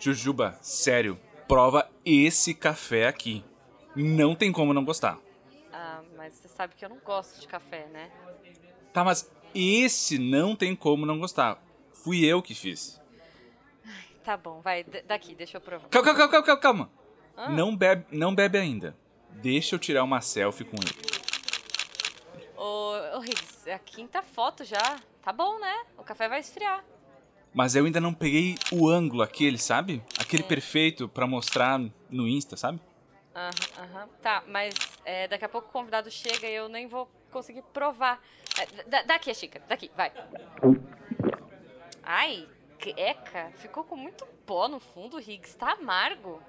Jujuba, sério, prova esse café aqui. Não tem como não gostar. Ah, mas você sabe que eu não gosto de café, né? Tá, mas esse não tem como não gostar. Fui eu que fiz. Tá bom, vai, daqui, deixa eu provar. Calma, calma, calma, calma, calma. Ah. Não bebe, não bebe ainda. Deixa eu tirar uma selfie com ele. Ô, ô Riggs, é a quinta foto já. Tá bom, né? O café vai esfriar. Mas eu ainda não peguei o ângulo aquele, sabe? Aquele perfeito pra mostrar no Insta, sabe? Aham, aham. Tá, mas é, daqui a pouco o convidado chega e eu nem vou conseguir provar. É, da- daqui a xícara, daqui, vai. Ai, eca, ficou com muito pó no fundo, Riggs. Tá amargo.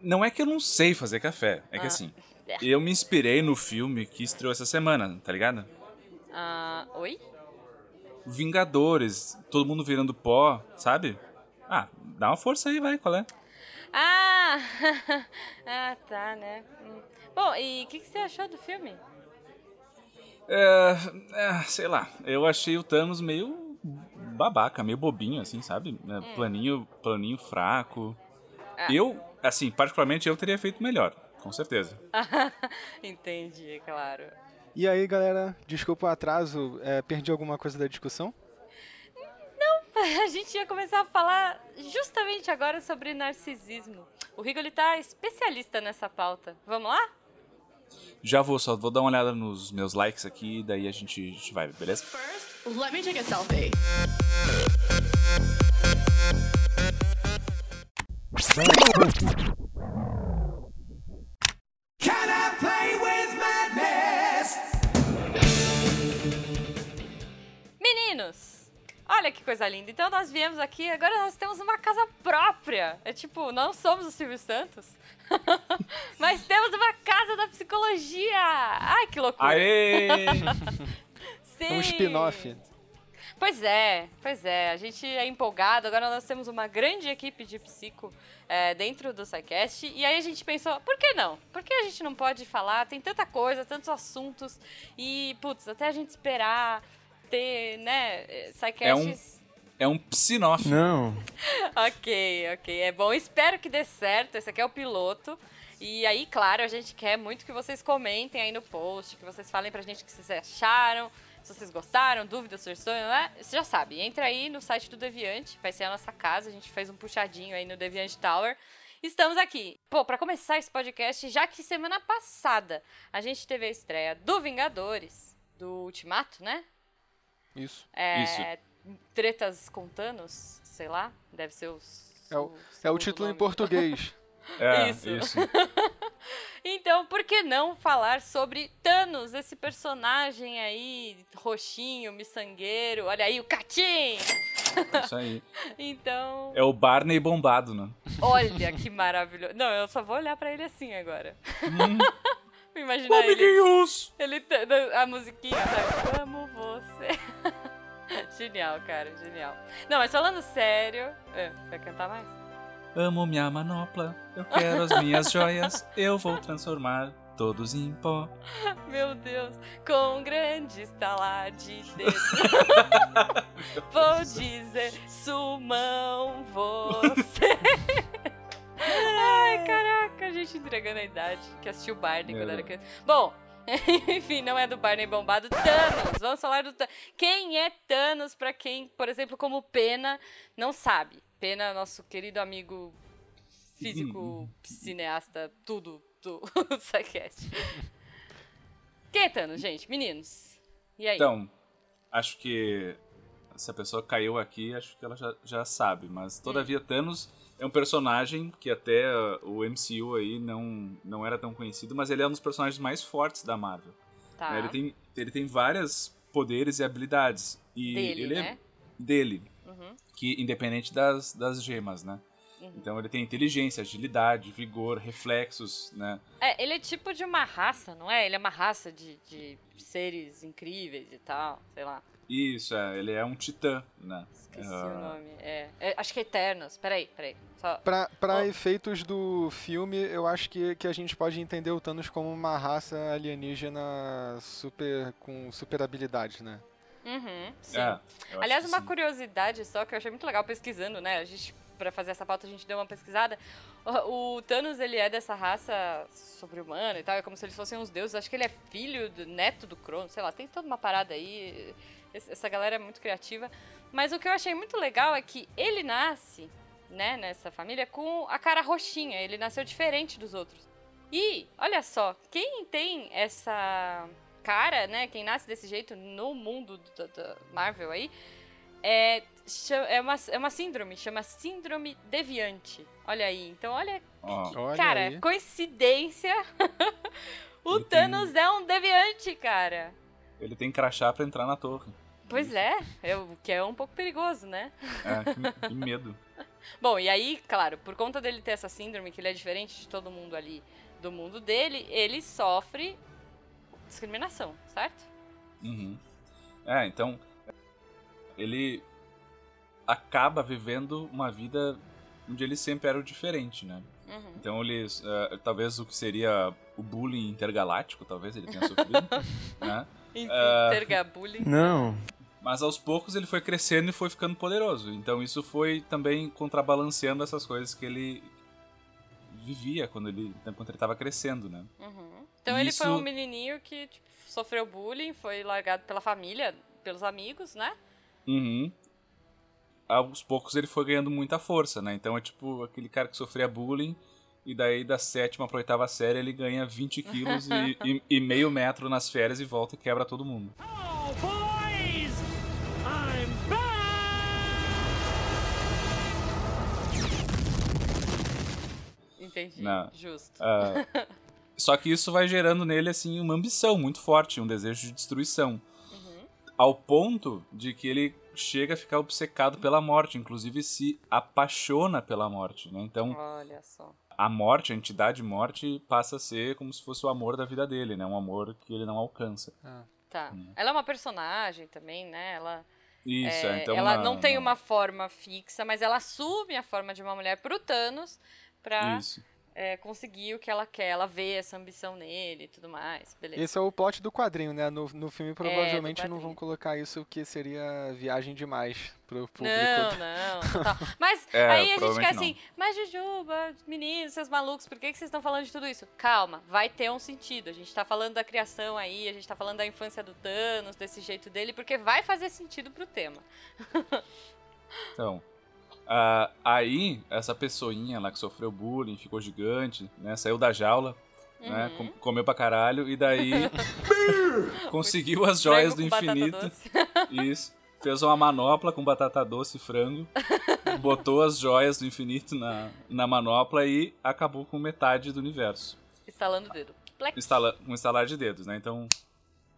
Não é que eu não sei fazer café, é que Ah. assim, eu me inspirei no filme que estreou essa semana, tá ligado? Ah, oi? Vingadores, todo mundo virando pó, sabe? Ah, dá uma força aí, vai, qual é? Ah, ah tá, né? Hum. Bom, e o que, que você achou do filme? É, é, sei lá, eu achei o Thanos meio babaca, meio bobinho, assim, sabe? É, Planinho, planinho fraco. Ah. Eu, assim, particularmente eu teria feito melhor, com certeza. Entendi, claro. E aí, galera, desculpa o atraso, é, perdi alguma coisa da discussão? A gente ia começar a falar justamente agora sobre narcisismo. O Rigo ele tá especialista nessa pauta. Vamos lá? Já vou, só vou dar uma olhada nos meus likes aqui, daí a gente, a gente vai, beleza? First, let me take a selfie. Meninos! Olha que coisa linda. Então nós viemos aqui, agora nós temos uma casa própria. É tipo, não somos o Silvio Santos, mas temos uma casa da psicologia. Ai, que loucura. Aê! Sim. Um spin-off. Pois é, pois é. A gente é empolgado. Agora nós temos uma grande equipe de psico é, dentro do SciCast. E aí a gente pensou, por que não? Por que a gente não pode falar? Tem tanta coisa, tantos assuntos. E, putz, até a gente esperar ter, né, SciCasts... É um psinoff. Não. Ok, ok. É bom, espero que dê certo. Esse aqui é o piloto. E aí, claro, a gente quer muito que vocês comentem aí no post, que vocês falem pra gente o que vocês acharam, se vocês gostaram, dúvidas, sugestões, né? Você já sabe, entra aí no site do Deviante, vai ser a nossa casa, a gente fez um puxadinho aí no Deviante Tower. Estamos aqui. Pô, pra começar esse podcast, já que semana passada a gente teve a estreia do Vingadores, do Ultimato, né? Isso. É, Isso. Tretas com Thanos, sei lá, deve ser os. É o, é o título em nome. português. É, Isso. isso. Então, por que não falar sobre Thanos, esse personagem aí, roxinho, miçangueiro, olha aí o Catim! Isso aí. Então, É o Barney bombado, né? olha que maravilhoso. Não, eu só vou olhar pra ele assim agora. Hum. Imaginar ele, Amiguinhos! ele t- a musiquinha, sabe? Amo você. genial, cara, genial. Não, mas falando sério, é, vai cantar mais? Amo minha manopla, eu quero as minhas joias, eu vou transformar todos em pó. Meu Deus, com um grande estalar de dedo. Vou dizer, sumão você. Ai, caraca, a gente entregando a idade que assistiu Barney Meu quando era criança. Bom, enfim, não é do Barney bombado. Thanos, vamos falar do Thanos. Quem é Thanos pra quem, por exemplo, como Pena, não sabe? Pena, nosso querido amigo físico, cineasta, tudo do SciCast. Quem é Thanos, gente? Meninos. E aí? Então, acho que se a pessoa caiu aqui, acho que ela já, já sabe. Mas, todavia, Thanos é um personagem que até uh, o MCU aí não, não era tão conhecido, mas ele é um dos personagens mais fortes da Marvel. tá. né? Ele, tem, ele tem vários poderes e habilidades. E Dele, ele né? é dele. Uhum. Que, independente das, das gemas, né? Uhum. Então ele tem inteligência, agilidade, vigor, reflexos, né? É, ele é tipo de uma raça, não é? Ele é uma raça de, de seres incríveis e tal, sei lá. Isso, é, ele é um titã, né? Esqueci Ah. o nome. É, é, acho que é Eternos. Peraí, peraí. Só... Pra, pra Oh. efeitos do filme, eu acho que, que a gente pode entender o Thanos como uma raça alienígena super com super habilidades, né? Uhum, sim. É, eu acho Aliás, uma sim. curiosidade só que eu achei muito legal pesquisando, né? A gente pra fazer essa pauta a gente deu uma pesquisada. O, o Thanos, ele é dessa raça sobre-humana e tal, é como se eles fossem uns deuses. Acho que ele é filho, do, neto do Cronos, sei lá, tem toda uma parada aí. Essa galera é muito criativa. Mas o que eu achei muito legal é que ele nasce, né, nessa família, com a cara roxinha. Ele nasceu diferente dos outros. E, olha só, quem tem essa cara, né, quem nasce desse jeito no mundo da, Marvel aí, é, é, uma, é uma síndrome, chama síndrome deviante. Olha aí, então olha, Olha cara, aí. coincidência. o Ele tem- Thanos é um deviante, cara. ele tem crachá pra entrar na torre. Pois é, é, o que é um pouco perigoso, né? É, que, medo. Bom, e aí, claro, por conta dele ter essa síndrome, que ele é diferente de todo mundo ali do mundo dele, ele sofre discriminação, certo? Uhum. É, então ele acaba vivendo uma vida onde ele sempre era o diferente, né? Uhum. Então ele, eh, talvez o que seria o bullying intergaláctico, talvez ele tenha sofrido, né? Ah. Intergabullying. Não. Mas aos poucos ele foi crescendo e foi ficando poderoso. Então isso foi também contrabalanceando essas coisas que ele vivia quando ele enquanto ele estava crescendo, né? Uhum. Então ele foi Isso- um menininho que tipo, sofreu bullying, foi largado pela família, pelos amigos, né? Uhum. Aos poucos ele foi ganhando muita força, né? Então é tipo aquele cara que sofria bullying e daí da sétima pra oitava série ele ganha 20 quilos e, e- e meio metro nas férias e volta e quebra todo mundo. Entendi. Não. Justo. Ah, só que isso vai gerando nele assim uma ambição muito forte, um desejo de destruição. Ao ponto de que ele chega a ficar obcecado pela morte, inclusive se apaixona pela morte, né? Então, Olha só. a morte, a entidade morte, passa a ser como se fosse o amor da vida dele, né? Um amor que ele não alcança. Tá. Hum. Ela é uma personagem também, né? Ela, Isso, é, é, então... ela na- não tem na- uma forma fixa, mas ela assume a forma de uma mulher pro Thanos pra é, conseguir o que ela quer. Ela vê essa ambição nele e tudo mais. Beleza. Esse é o plot do quadrinho, né? No, no filme provavelmente não quadrinho. vão colocar isso, que seria viagem demais pro público. Não, não. Mas É, aí a gente fica assim, mas Jujuba, meninos, seus malucos, por que, que vocês estão falando de tudo isso? Calma, vai ter um sentido. A gente tá falando da criação aí, a gente tá falando da infância do Thanos, desse jeito dele, porque vai fazer sentido pro tema. Então, ah, aí, essa pessoinha lá que sofreu bullying, ficou gigante, né? Saiu da jaula, né? Uhum. com- comeu pra caralho, e daí conseguiu as joias do infinito. Isso. Fez uma manopla com batata doce e frango. botou as joias do infinito na, na manopla e acabou com metade do universo. Estalando o dedo. Plec. Instala, com um estalar de dedos, né? Então.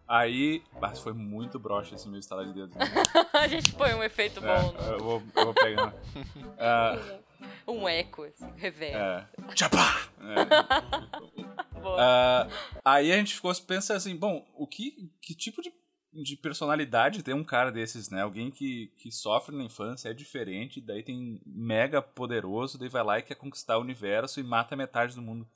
Aí. Ah, foi muito broxa esse meu estalar de dedos. Né? a gente põe um efeito É, bom, eu, vou, eu vou pegar. Ah, um eco, assim, reverb. é. Tchapá! É. Boa. Ah, aí a gente ficou pensando assim, bom, o que, que tipo de, de personalidade tem um cara desses, né? Alguém que, que sofre na infância, é diferente, daí tem mega poderoso, daí vai lá e quer conquistar o universo e mata metade do mundo.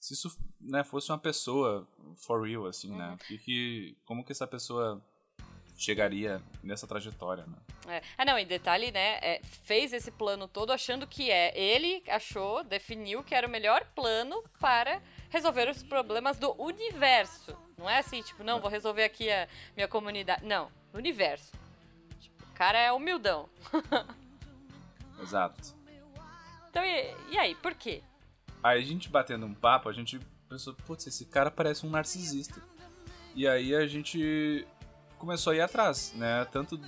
Se isso né, fosse uma pessoa for real, assim, né? Que, que, como que essa pessoa chegaria nessa trajetória, né? É. Ah, não, e detalhe, né? é, fez esse plano todo achando que é. Ele achou, definiu que era o melhor plano para resolver os problemas do universo. Não é assim, tipo, não, vou resolver aqui a minha comunidade. Não, universo. Tipo, o cara é humildão. Exato. Então, e, e aí, por quê? Aí a gente batendo um papo, a gente pensou, putz, esse cara parece um narcisista. E aí a gente começou a ir atrás, né? Tanto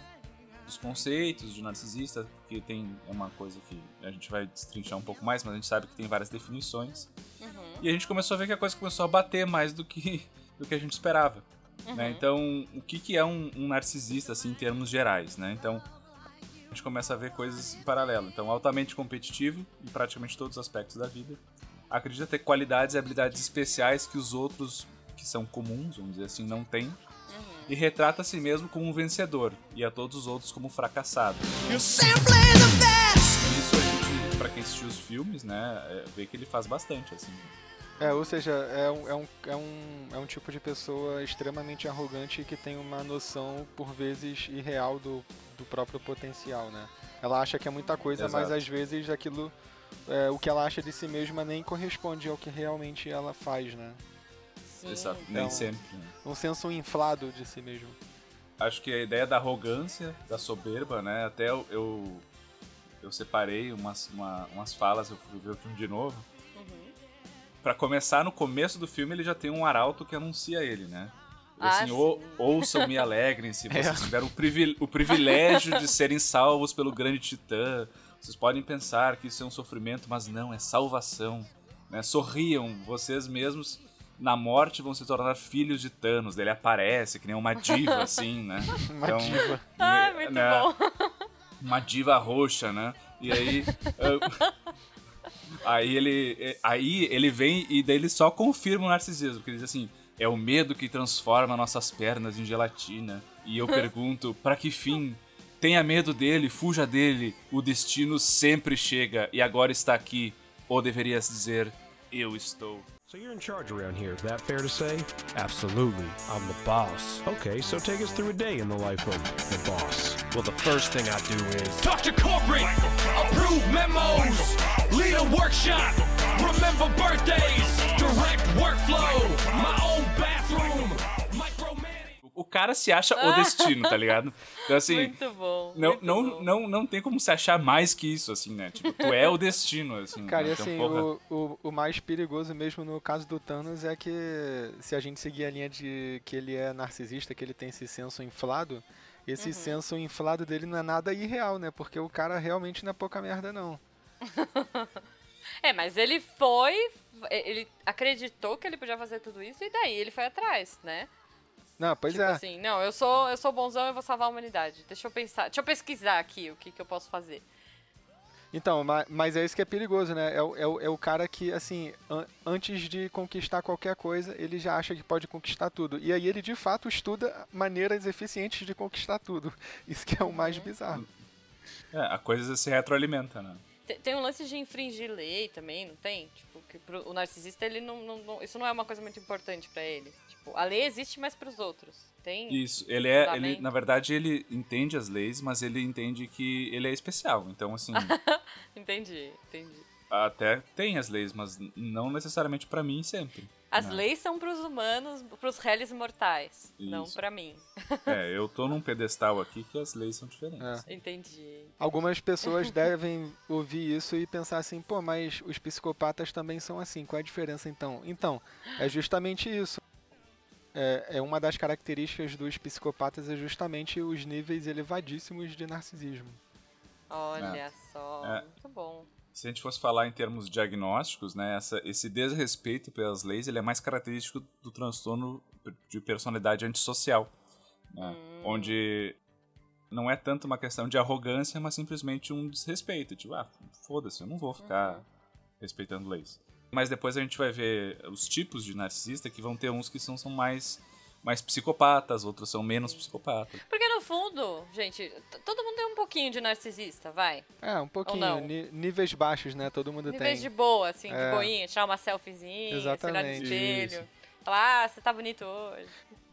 dos conceitos de narcisista, que tem é uma coisa que a gente vai destrinchar um pouco mais, mas a gente sabe que tem várias definições. Uhum. E a gente começou a ver que a coisa começou a bater mais do que, do que a gente esperava. Uhum. Né? Então, o que, que é um, um narcisista, assim, em termos gerais, né? Então, a gente começa a ver coisas em paralelo. Então, altamente competitivo em praticamente todos os aspectos da vida. Acredita ter qualidades e habilidades especiais que os outros, que são comuns, vamos dizer assim, não têm. E retrata a si mesmo como um vencedor e a todos os outros como um fracassado. Isso a gente, pra quem assistiu os filmes, né, é, vê que ele faz bastante, assim. É, ou seja, é um, é, um, é, um, é um tipo de pessoa extremamente arrogante que tem uma noção, por vezes, irreal do, do próprio potencial, né? Ela acha que é muita coisa, mas Exato. às vezes aquilo, é, o que ela acha de si mesma nem corresponde ao que realmente ela faz, né? Sim. Exato, nem Então- sempre. né? Um senso inflado de si mesmo. Acho que a ideia da arrogância, da soberba, né? Até eu, eu, eu separei umas, uma- umas falas, eu fui ver o filme de novo. Uhum. Pra começar, no começo do filme, ele já tem um arauto que anuncia ele, né? Ah, assim, sim. "Ou- ouçam-me alegrem-se, vocês É. tiveram o, privil- o privilégio de serem salvos pelo grande titã. Vocês podem pensar que isso é um sofrimento, mas não, é salvação. Né? Sorriam, vocês mesmos na morte vão se tornar filhos de Thanos. Ele aparece, que nem uma diva, assim, né? Uma Então, diva. Ai, né, muito né, bom. Uma diva roxa, né? E aí. ah, aí ele. eh, Aí ele vem e daí ele só confirma o narcisismo, porque ele diz assim. É o medo que transforma nossas pernas em gelatina. E eu pergunto, pra que fim? Tenha medo dele, fuja dele. O destino sempre chega e agora está aqui. Ou deverias dizer, eu estou. So you're in charge around here, is that fair to say? Absolutely. I'm the boss. Okay, so take us through a day in the life of the boss. Well, the first thing I do is Talk to corporate, approve memos, lead a workshop, remember birthdays, direct workflow, my. O cara se acha o destino, tá ligado? Então assim. Muito bom. Não, muito não, bom. não, não tem como se achar mais que isso, assim, né? Tipo, tu é o destino, assim. Cara, e né? Então, assim, porra, o, o, o mais perigoso mesmo no caso do Thanos é que se a gente seguir a linha de que ele é narcisista, que ele tem esse senso inflado, esse Uhum. senso inflado dele não é nada irreal, né? Porque o cara realmente não é pouca merda, não. É, mas ele foi. Ele acreditou que ele podia fazer tudo isso e daí ele foi atrás, né? Não, pois tipo é. assim, não, eu sou, eu sou bonzão eu vou salvar a humanidade. Deixa eu pensar. Deixa eu pesquisar aqui o que, que eu posso fazer. Então, ma- mas é isso que é perigoso, né? É o, é o, é o cara que, assim, an- antes de conquistar qualquer coisa, ele já acha que pode conquistar tudo. E aí ele, de fato, estuda maneiras eficientes de conquistar tudo. Isso que é o mais bizarro. é, a coisa se retroalimenta, né? Tem, um lance de infringir lei também, não tem? Tipo, que pro, o narcisista, ele não, não- não- Isso não é uma coisa muito importante pra ele. Tipo, a lei existe, mas pros outros. Tem. Isso, ele é, ele, na verdade, ele entende as leis, mas ele entende que ele é especial. Então, assim, Entendi, entendi. Até tem as leis, mas não necessariamente pra mim sempre. As né? leis são pros humanos, pros réis mortais, não Isso. pra mim. É, eu tô num pedestal aqui que as leis são diferentes. É. Entendi. Algumas pessoas devem ouvir isso e pensar assim, pô, mas os psicopatas também são assim, qual é a diferença então? Então, é justamente isso. É, é uma das características dos psicopatas é justamente os níveis elevadíssimos de narcisismo. Olha só, É. muito bom. Se a gente fosse falar em termos diagnósticos, né, essa, esse desrespeito pelas leis ele é mais característico do transtorno de personalidade antissocial, né, onde não é tanto uma questão de arrogância, mas simplesmente um desrespeito. Tipo, ah, foda-se, eu não vou ficar respeitando leis. Mas depois a gente vai ver os tipos de narcisista que vão ter uns que são, são mais, mais psicopatas, outros são menos psicopatas. Porque no fundo, gente, todo mundo tem um pouquinho de narcisista, vai. É, um pouquinho, níveis baixos, né? Todo mundo Níveis tem. de boa, assim, de É. boinha, tirar uma selfiezinha, se olhar no Exatamente. espelho. Falar, ah, você tá bonito hoje.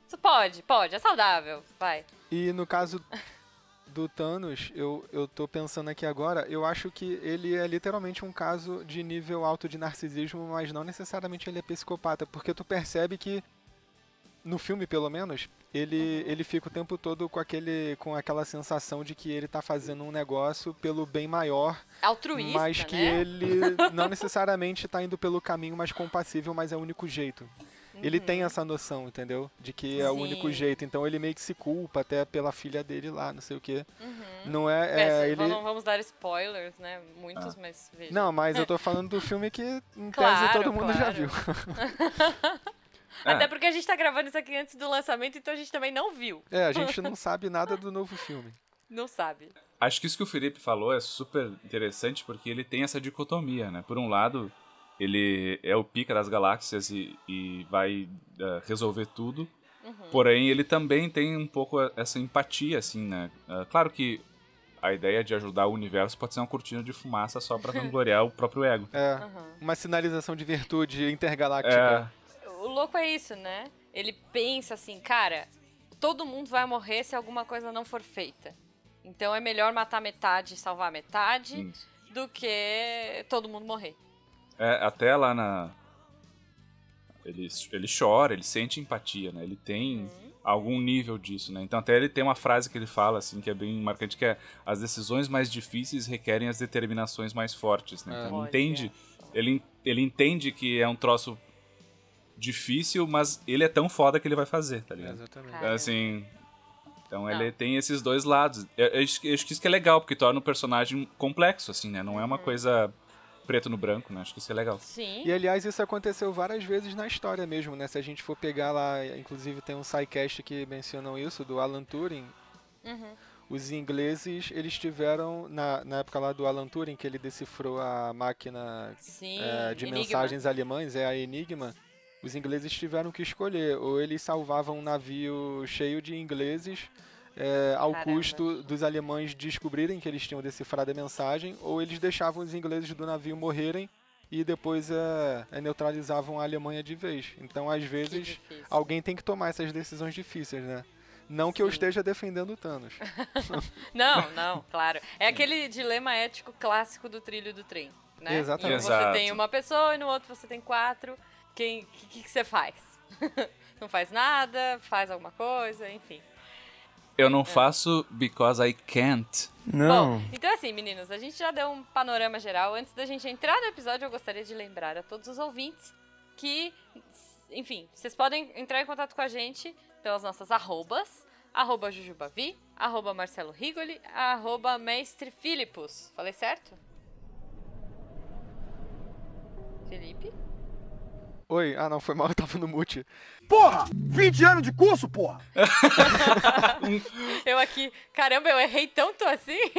Isso pode, pode, é saudável, vai. E no caso do Thanos, eu, eu tô pensando aqui agora, eu acho que ele é literalmente um caso de nível alto de narcisismo, mas não necessariamente ele é psicopata, porque tu percebe que no filme, pelo menos, ele, ele fica o tempo todo com aquele com aquela sensação de que ele tá fazendo um negócio pelo bem maior, Altruísta, mas que né? ele não necessariamente tá indo pelo caminho mais compassível, mas é o único jeito. Ele tem essa noção, entendeu? De que é o único Uhum. Sim. jeito. Então ele meio que se culpa até pela filha dele lá, não sei o quê. Uhum. Não é, É, é, ele... Não vamos dar spoilers, né? Muitos, mas veja. Não, mas eu tô falando do filme que, em tese, Claro, todo mundo já claro. viu. É. Até porque a gente tá gravando isso aqui antes do lançamento, então a gente também não viu. É, a gente não sabe nada do novo filme. Não sabe. Acho que isso que o Felipe falou é super interessante porque ele tem essa dicotomia, né? Por um lado, ele é o pica das galáxias e, e vai eh, resolver tudo. Porém, ele também tem um pouco essa empatia, assim, né? Ah, claro que a ideia de ajudar o universo pode ser uma cortina de fumaça só pra vangloriar o próprio ego. É, Aham. uma sinalização de virtude intergaláctica. É, O louco é isso, né? Ele pensa assim, cara, todo mundo vai morrer se alguma coisa não for feita. Então é melhor matar metade e salvar metade do que todo mundo morrer. É, até lá na. Ele, ele chora, ele sente empatia, né? Ele tem Uhum. algum nível disso, né? Então até ele tem uma frase que ele fala, assim, que é bem marcante, que é as decisões mais difíceis requerem as determinações mais fortes, né? Então ele entende, ele, ele entende que é um troço difícil, mas ele é tão foda que ele vai fazer, tá ligado? Exatamente. Cara. Então, assim. Então Não. ele tem esses dois lados. Eu, eu acho que eu acho que isso que é legal, porque torna o personagem complexo, assim, né? Não é Uhum. uma coisa preto no branco, né? Acho que isso é legal. Sim. E aliás, isso aconteceu várias vezes na história mesmo, né? Se a gente for pegar lá, inclusive tem um sidecast que mencionam isso, do Alan Turing. Uhum. Os ingleses, eles tiveram, na, na época lá do Alan Turing, que ele decifrou a máquina Sim. é, de Enigma. mensagens alemães, é a Enigma, os ingleses tiveram que escolher. Ou eles salvavam um navio cheio de ingleses é, ao Caramba. custo dos alemães descobrirem que eles tinham decifrado a mensagem, ou eles deixavam os ingleses do navio morrerem e depois é, é, neutralizavam a Alemanha de vez. Então, às vezes, alguém tem que tomar essas decisões difíceis, né? Não que eu Sim. esteja defendendo o Thanos. Não, não, claro. É aquele dilema ético clássico do trilho do trem, né? Exatamente. Em um você tem uma pessoa e no outro você tem quatro. Quem, o que, que você faz? Não faz nada, faz alguma coisa, enfim. Eu É. não faço because I can't. Bom, então assim, meninos, a gente já deu um panorama geral. Antes da gente entrar no episódio, eu gostaria de lembrar a todos os ouvintes que, enfim, vocês podem entrar em contato com a gente pelas nossas arrobas, arroba Jujubavi, arroba Marcelo Rigoli, arroba Mestre Filipos. Falei certo? Felipe? Oi, ah não, foi mal, eu tava no mute. Porra! 20 anos de curso, porra! Eu aqui, caramba, eu errei tanto assim?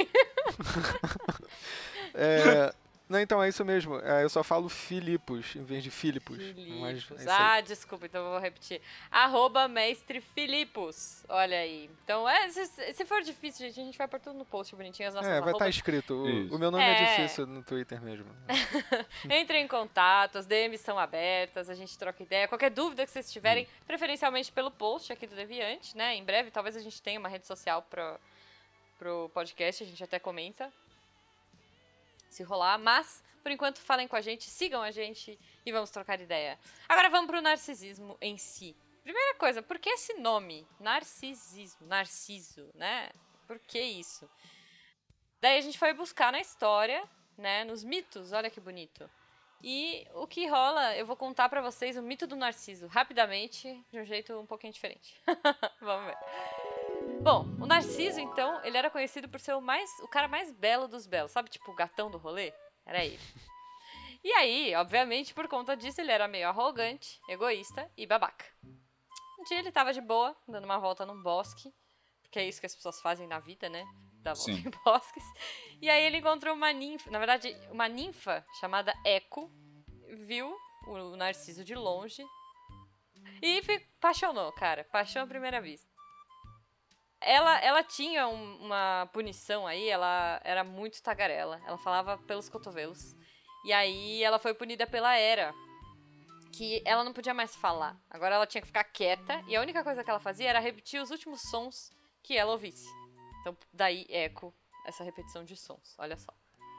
É, não, então é isso mesmo. É, eu só falo Filipos em vez de Filipos. Mas Filipos. é ah, desculpa, então eu vou repetir. Arroba mestre Filipos. Olha aí. Então, é, se, se for difícil, gente, a gente vai pôr tudo no post bonitinho as nossas É, vai estar arrobas. escrito. O, o meu nome é. É. difícil no Twitter mesmo. Entrem em contato, as DMs são abertas, a gente troca ideia. Qualquer dúvida que vocês tiverem, preferencialmente pelo post aqui do Deviante, né? Em breve, talvez a gente tenha uma rede social pro, pro podcast, a gente até comenta. Se rolar, mas por enquanto falem com a gente, sigam a gente e vamos trocar ideia. Agora vamos pro narcisismo em si. Primeira coisa, por que esse nome? Narcisismo, narciso, né? Por que isso? Daí a gente foi buscar na história, né, nos mitos, olha que bonito. E o que rola, eu vou contar pra vocês o mito do Narciso, rapidamente, de um jeito um pouquinho diferente. Vamos ver. Bom, o Narciso, então, ele era conhecido por ser o, mais, o cara mais belo dos belos. Sabe, tipo, o gatão do rolê? Era ele. E aí, obviamente, por conta disso, ele era meio arrogante, egoísta e babaca. Um dia ele tava de boa, dando uma volta num bosque, porque é isso que as pessoas fazem na vida, né? Dar volta Sim. em bosques. E aí ele encontrou uma ninfa, na verdade, uma ninfa chamada Eco, viu o Narciso de longe e apaixonou, cara. Paixão à primeira vista. Ela, ela tinha um- uma punição aí, ela era muito tagarela. Ela falava pelos cotovelos. E aí ela foi punida pela Era. Que ela não podia mais falar. Agora ela tinha que ficar quieta. E a única coisa que ela fazia era repetir os últimos sons que ela ouvisse. Então, daí eco essa repetição de sons. Olha só.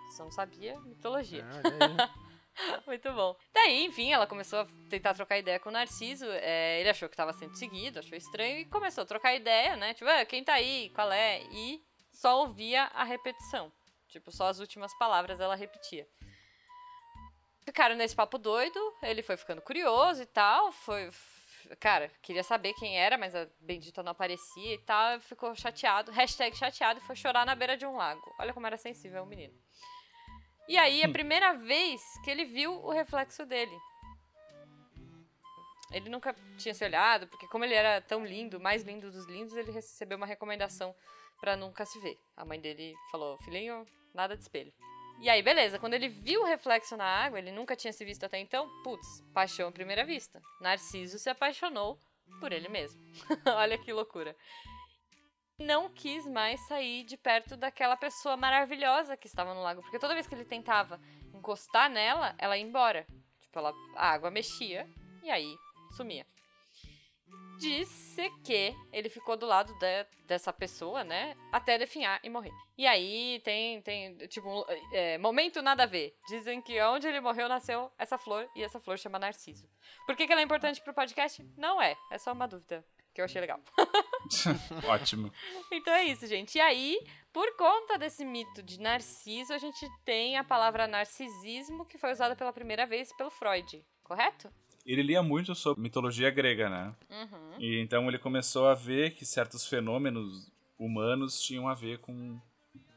Você não sabia? Mitologia. Ah. Muito bom. Daí, enfim, ela começou a tentar trocar ideia com o Narciso. é, ele achou que estava sendo seguido, achou estranho e começou a trocar ideia, né? Tipo, "Ah, quem tá aí? Qual é? E só ouvia a repetição. Tipo, só as últimas palavras ela repetia. Ficaram nesse papo doido, ele foi ficando curioso e tal, foi... Cara, queria saber quem era, mas a bendita não aparecia e tal, ficou chateado, hashtag chateado e foi chorar na beira de um lago. Olha como era sensível o menino. E aí, a primeira vez que ele viu o reflexo dele. Ele nunca tinha se olhado, porque como ele era tão lindo, mais lindo dos lindos, ele recebeu uma recomendação pra nunca se ver. A mãe dele falou, filhinho, nada de espelho. E aí, beleza, quando ele viu o reflexo na água, ele nunca tinha se visto até então, putz, paixão à primeira vista. Narciso se apaixonou por ele mesmo. Olha que loucura. Não quis mais sair de perto daquela pessoa maravilhosa que estava no lago, porque toda vez que ele tentava encostar nela, ela ia embora. Tipo, ela, a água mexia e aí sumia. disse que ele ficou do lado de- dessa pessoa, né? Até definhar e morrer. E aí tem, tem tipo, é, momento nada a ver. Dizem que onde ele morreu nasceu essa flor e essa flor chama Narciso. Por que, que ela é importante pro podcast? Não é. É só uma dúvida que eu achei legal. Ótimo. Então é isso, gente. E aí, por conta desse mito de Narciso, a gente tem a palavra narcisismo que foi usada pela primeira vez pelo Freud, correto? Ele lia muito sobre mitologia grega, né? Uhum. E então ele começou a ver que certos fenômenos humanos tinham a ver com,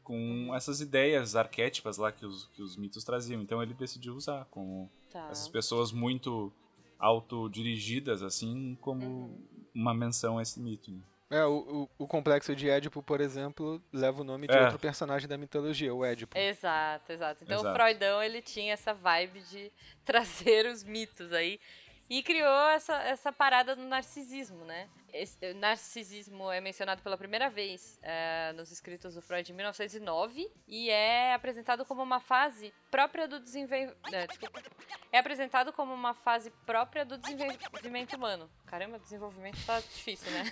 com essas ideias arquétipas lá que os, que os mitos traziam. Então ele decidiu usar como Tá. essas pessoas muito autodirigidas, assim, como Uhum. Uma menção a esse mito. né? É, o, o, o complexo de Édipo, por exemplo, leva o nome de É. outro personagem da mitologia, o Édipo. Exato, exato. Então o Exato. Freudão, ele tinha essa vibe de trazer os mitos aí. E criou essa, essa parada do narcisismo, né? Esse, o narcisismo é mencionado pela primeira vez é, nos escritos do Freud em 1909 e é apresentado como uma fase própria do desenvolvimento. É apresentado como uma fase própria do desenvolvimento humano. Caramba, desenvolvimento tá difícil, né?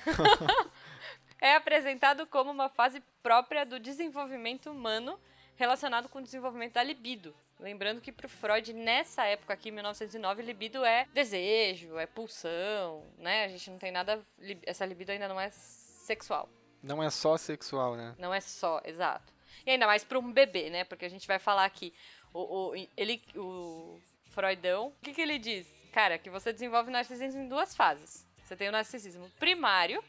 é apresentado como uma fase própria do desenvolvimento humano relacionado com o desenvolvimento da libido. Lembrando que pro Freud, nessa época aqui, 1909, libido é desejo, é pulsão, né? A gente não tem nada... Essa libido ainda não é sexual. Não é só sexual, né? Não é só, exato. E ainda mais para um bebê, né? Porque a gente vai falar aqui, o, o, ele, o Freudão, o que, que ele diz? Cara, que você desenvolve narcisismo em duas fases. Você tem o narcisismo primário,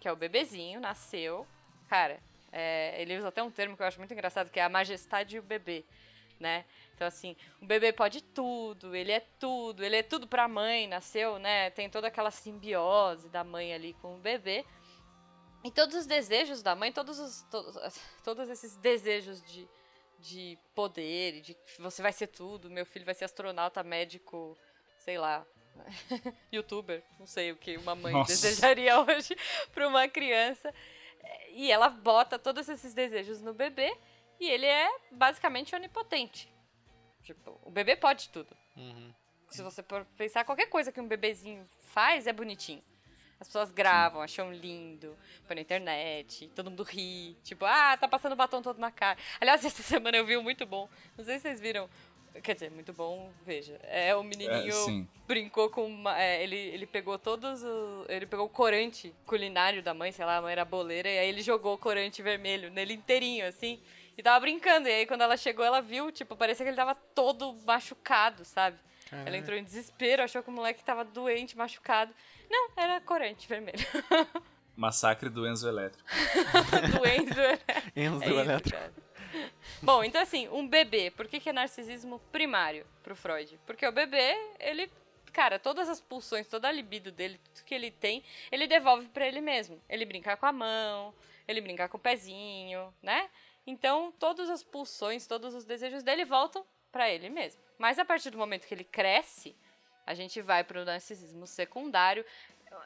que é o bebezinho, nasceu. Cara, é, ele usa até um termo que eu acho muito engraçado, que é a majestade e o bebê, né? Então, assim, o bebê pode tudo, ele é tudo, ele é tudo pra mãe, nasceu, né? Tem toda aquela simbiose da mãe ali com o bebê. E todos os desejos da mãe, todos, os, todos, todos esses desejos de, de poder, de você vai ser tudo, meu filho vai ser astronauta, médico, sei lá, youtuber, não sei o que uma mãe Nossa. desejaria hoje para uma criança. E ela bota todos esses desejos no bebê e ele é basicamente onipotente. Tipo, o bebê pode tudo. Se você for pensar, qualquer coisa que um bebezinho faz é bonitinho. As pessoas gravam, acham lindo, põe na internet, todo mundo ri. Tipo, ah, tá passando batom todo na cara. Aliás, essa semana eu vi um muito bom. Não sei se vocês viram. Quer dizer, muito bom, veja. É, o menininho É, brincou com uma, é, ele, ele pegou todos o, ele pegou o corante culinário da mãe, sei lá, a mãe era boleira, e aí ele jogou o corante vermelho nele inteirinho, assim, e tava brincando. E aí quando ela chegou, ela viu, tipo, parecia que ele tava todo machucado, sabe? Ela entrou em desespero, achou que o moleque tava doente, machucado. Não, era corante vermelho. Massacre do Enzo Elétrico. Doenço. Enzo É isso, Elétrico. cara. Bom, então assim, um bebê, por que, que é narcisismo primário pro Freud? Porque o bebê, ele, cara, todas as pulsões, toda a libido dele, tudo que ele tem, ele devolve pra ele mesmo. Ele brinca com a mão, ele brinca com o pezinho, né? Então, todas as pulsões, todos os desejos dele voltam pra ele mesmo. Mas a partir do momento que ele cresce, a gente vai pro narcisismo secundário.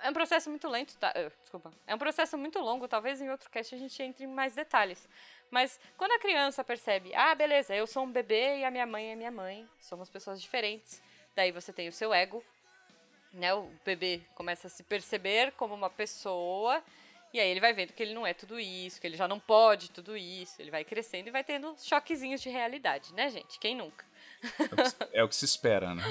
É um processo muito lento, tá? eh, desculpa. É um processo muito longo, talvez em outro cast a gente entre em mais detalhes. Mas quando a criança percebe, ah, beleza, eu sou um bebê e a minha mãe é minha mãe, somos pessoas diferentes. Daí você tem o seu ego, né? O bebê começa a se perceber como uma pessoa, e aí ele vai vendo que ele não é tudo isso, que ele já não pode tudo isso, ele vai crescendo e vai tendo choquezinhos de realidade, né, gente? Quem nunca? É o que- É o que se espera, né?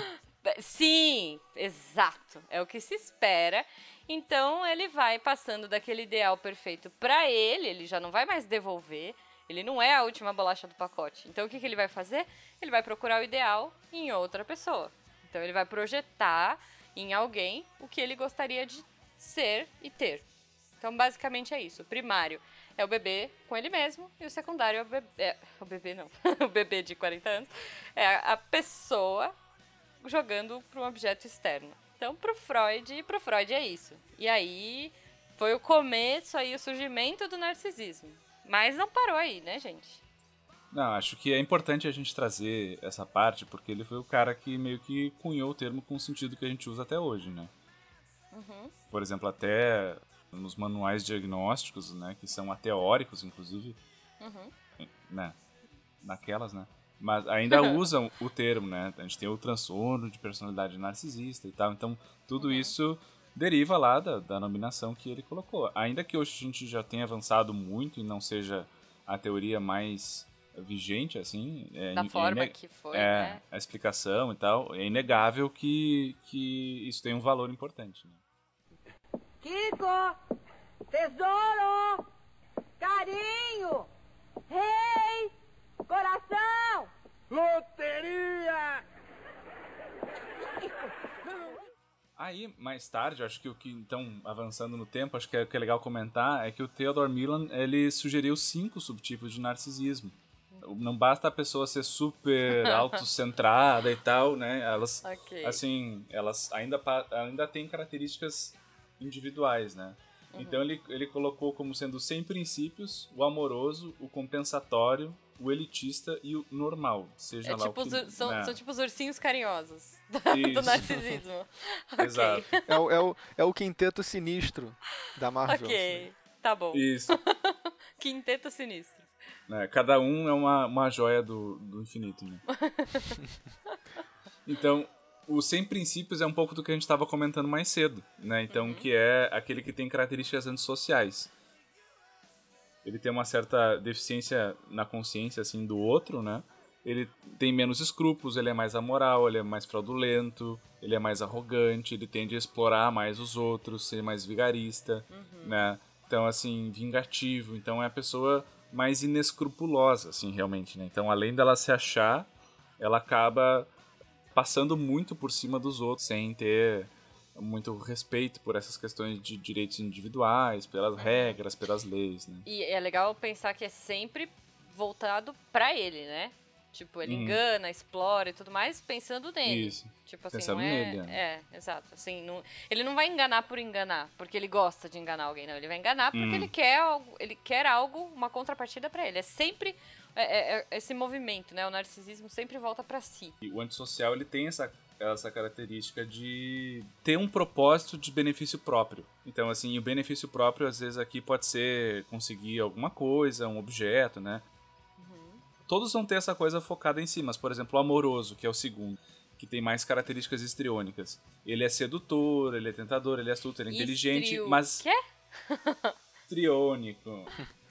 Sim, exato. É o que se espera. Então ele vai passando daquele ideal perfeito pra ele, ele já não vai mais devolver. Ele não é a última bolacha do pacote. Então o que, que ele vai fazer? Ele vai procurar o ideal em outra pessoa. Então ele vai projetar em alguém o que ele gostaria de ser e ter. Então basicamente é isso. O primário é o bebê com ele mesmo e o secundário é o bebê. É, o bebê não. o bebê de 40 anos. É a pessoa jogando para um objeto externo. Então, pro Freud, pro Freud é isso. E aí foi o começo aí, o surgimento do narcisismo. Mas não parou aí, né, gente? Não, acho que é importante a gente trazer essa parte, porque ele foi o cara que meio que cunhou o termo com o sentido que a gente usa até hoje, né? Por exemplo, até nos manuais diagnósticos, né, que são ateóricos, inclusive, né, naquelas, né? Mas ainda usam o termo, né? A gente tem o transtorno de personalidade narcisista e tal. Então, tudo isso deriva lá da, da nominação que ele colocou. Ainda que hoje a gente já tenha avançado muito e não seja a teoria mais vigente, assim. É, Da é forma ine- que foi, é, né? a explicação e tal, é inegável que, que isso tem um valor importante. né? Kiko! Tesouro! Carinho! Rei! Coração! Loteria! Aí, mais tarde, acho que o que, então, avançando no tempo, acho que é, que é legal comentar é que o Theodore Millan, ele sugeriu cinco subtipos de narcisismo. Não basta a pessoa ser super autocentrada e tal, né? Elas, Ok. assim, elas ainda, ainda têm características individuais, né? Uhum. Então ele, ele colocou como sendo 100 princípios, o amoroso, o compensatório, o elitista e o normal. Seja É lá tipo o que, os são, né? são tipo os ursinhos carinhosos do narcisismo. Exato. É o, é, o, é o quinteto sinistro da Marvel. Ok, tá bom. Isso. Quinteto sinistro. né? Cada um é uma, uma joia do, do infinito, né? Então, os 100 princípios é um pouco do que a gente estava comentando mais cedo, né? Então, que é aquele que tem características antissociais. Ele tem uma certa deficiência na consciência, assim, do outro, né? Ele tem menos escrúpulos, ele é mais amoral, ele é mais fraudulento, ele é mais arrogante, ele tende a explorar mais os outros, ser mais vigarista, né? Então, assim, vingativo. Então, é a pessoa mais inescrupulosa, assim, realmente, né? Então, além dela se achar, ela acaba passando muito por cima dos outros, sem ter muito respeito por essas questões de direitos individuais, pelas regras, pelas leis, né? E é legal pensar que é sempre voltado pra ele, né? Tipo, ele Uhum. engana, explora e tudo mais, pensando nele. Isso. Tipo assim, Pensando não é... nele, né? É, exato. Assim, não... ele não vai enganar por enganar, porque ele gosta de enganar alguém, não. Ele vai enganar porque ele quer algo, ele quer algo, uma contrapartida pra ele. É sempre é- é- é esse movimento, né? O narcisismo sempre volta pra si. E o antissocial ele tem essa, essa característica de ter um propósito de benefício próprio. Então, assim, o benefício próprio, às vezes, aqui pode ser conseguir alguma coisa, um objeto, né? Todos vão ter essa coisa focada em si, mas, por exemplo, o amoroso, que é o segundo, que tem mais características histriônicas. Ele é sedutor, ele é tentador, ele é astuto, ele é inteligente, Estrio- mas Quê? histriônico.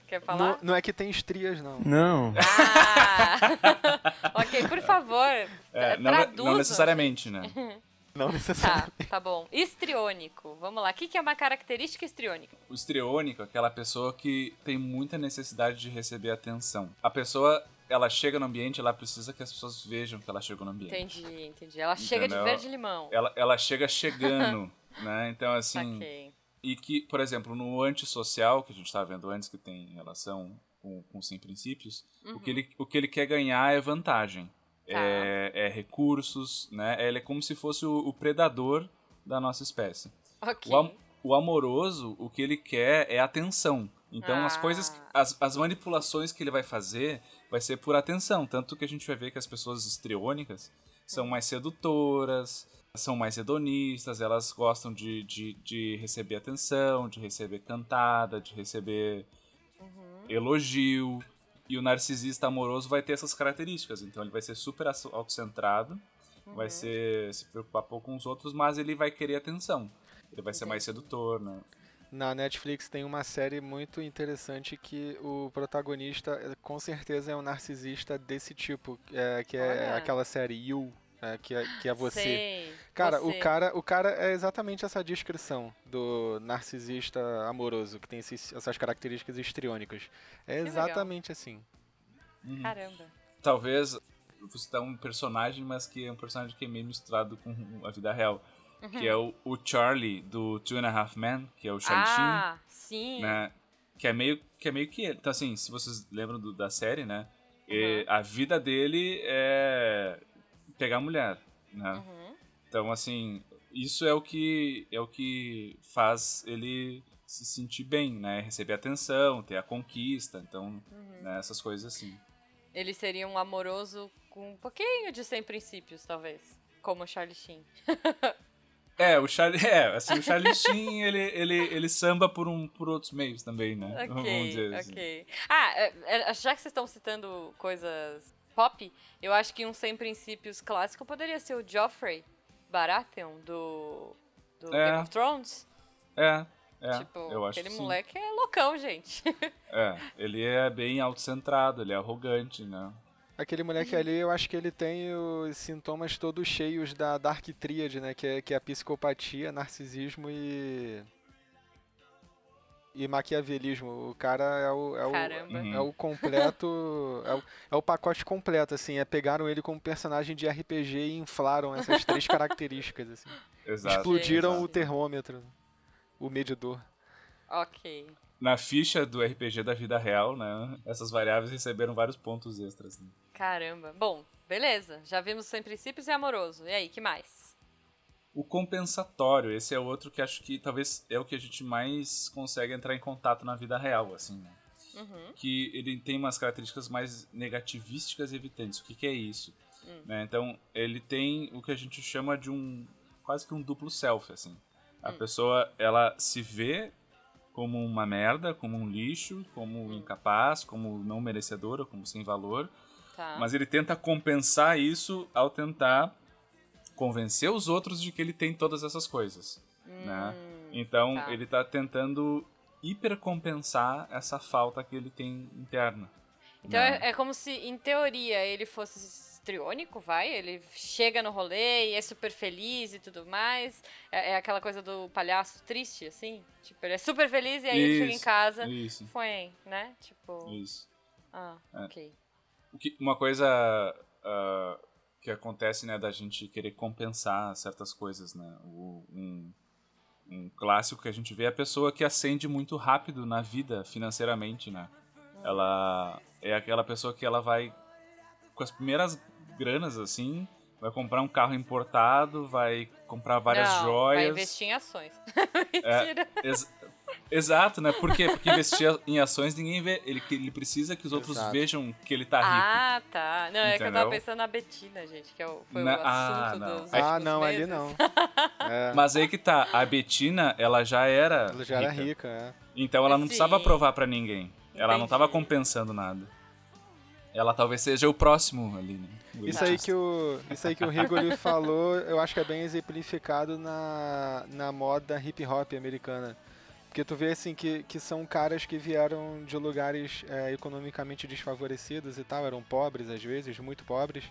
Quer Não, falar? não é que tem estrias, não. Não. Ah! ok, por favor, É, não, não necessariamente, né? Não necessariamente. Tá, tá bom. Histriônico. Vamos lá. O que, que é uma característica histriônica? O histriônico é aquela pessoa que tem muita necessidade de receber atenção. A pessoa, ela chega no ambiente, ela precisa que as pessoas vejam que ela chegou no ambiente. Entendi, entendi. Ela chega Entendeu? de verde limão. Ela, ela chega chegando, né? Então, assim... Ok. E que, por exemplo, no antissocial, que a gente estava vendo antes, que tem relação com, com os 100 princípios, o, que ele, o que ele quer ganhar é vantagem. Uhum. Tá. É, é recursos, né? Ele é como se fosse o, o predador da nossa espécie. Ok. O, am- o amoroso, o que ele quer é atenção. Então, as Ah. coisas, as, as manipulações que ele vai fazer vai ser por atenção. Tanto que a gente vai ver que as pessoas histriônicas são mais sedutoras, são mais hedonistas, elas gostam de, de, de receber atenção, de receber cantada, de receber elogio. E o narcisista amoroso vai ter essas características. Então, ele vai ser super autocentrado, vai ser se preocupar pouco com os outros, mas ele vai querer atenção. Ele vai ser mais sedutor, né? Na Netflix tem uma série muito interessante que o protagonista eh, com certeza é um narcisista desse tipo, é, que é Olha. aquela série You, é, que, é, que é você. Sei. Cara, você. o cara, o cara é exatamente essa descrição do narcisista amoroso, que tem esses- essas características histriônicas. É legal. exatamente assim. Caramba. Talvez vou citar um personagem, mas que é um personagem que é meio misturado com a vida real. Que é o, o Charlie do Two and a Half Men, que é o Charlie Sheen, Ah, sim. né? Que é meio que é meio que ele. Então assim, se vocês lembram do- da série, né? e a vida dele é pegar mulher, né? Uhum. Então assim, isso é o que é o que faz ele se sentir bem, né? Receber atenção, ter a conquista, então, Uhum. né? essas coisas assim. Ele seria um amoroso com um pouquinho de 100 princípios, talvez. Como o Charlie Sheen. É, o Charlie, é, assim, o Charlie Sheen, ele, ele, ele samba por, um, por outros meios também, né? Vamos Ok, dizer assim. ok. Ah, é, é, já que vocês estão citando coisas pop, eu acho que um 100 princípios clássico poderia ser o Joffrey Baratheon do do É. Game of Thrones. É, é. tipo, eu acho aquele que sim. moleque é loucão, gente. É, ele é bem autocentrado, ele é arrogante, né? Aquele moleque ali, eu acho que ele tem os sintomas todos cheios da Dark Tríade, né? Que é, que é a psicopatia, narcisismo e. E maquiavelismo. O cara é o. É o, Caramba. Uhum. é o completo. é, o, é o pacote completo, assim. É pegaram ele como personagem de RPG e inflaram essas três características, assim. Exato. Explodiram exato. o termômetro. O medidor. ok. Na ficha do RPG da vida real, né? Essas variáveis receberam vários pontos extras. Né? Caramba. Bom, beleza. Já vimos sem princípios e amoroso. E aí, que mais? O compensatório, esse é outro que acho que talvez é o que a gente mais consegue entrar em contato na vida real, assim, né? Uhum. Que ele tem umas características mais negativísticas e evidentes. O que, que é isso? Hum. Né? Então, ele tem o que a gente chama de um quase que um duplo self, assim. A Hum. pessoa, ela se vê como uma merda, como um lixo, como Hum. incapaz, como não merecedora, como sem valor. Tá. Mas ele tenta compensar isso ao tentar convencer os outros de que ele tem todas essas coisas. né? Hum, Então tá. ele tá tentando hipercompensar essa falta que ele tem interna. Então né? é, é como se, em teoria, ele fosse histriônico, vai? Ele chega no rolê e é super feliz e tudo mais. É, é aquela coisa do palhaço triste, assim? Tipo, ele é super feliz e aí ele chega em Isso, casa. Isso, Foi, né? Tipo. isso. Ah, É. ok. Que- uma coisa ah, que acontece, né, da gente querer compensar certas coisas, né? O- um, um clássico que a gente vê é a pessoa que ascende muito rápido na vida financeiramente, né? Ela é aquela pessoa que ela vai com as primeiras granas assim, vai comprar um carro importado, vai comprar várias Não, joias. Vai investir em ações. É, Mentira. ex- exato, né? Por quê? Porque investir em ações ninguém vê. Ele, ele precisa que os outros Exato. vejam que ele tá rico. Ah, tá. Não, é que eu tava Entendeu? pensando na Betina, gente, que é o- foi Na- o ah, assunto não. dos Ah, últimos não, ali meses. não. É, Mas aí que tá, a Betina, ela já era. ela já era rica. rica, é. Então ela não Sim. precisava provar pra ninguém. Ela não tava Entendi. compensando nada. Ela talvez seja o próximo ali, né? Isso aí, que o, isso aí que o Rigoli falou, eu acho que é bem exemplificado na, na moda hip hop americana. Porque tu vê assim que, que são caras que vieram de lugares é, economicamente desfavorecidos e tal, eram pobres às vezes, muito pobres,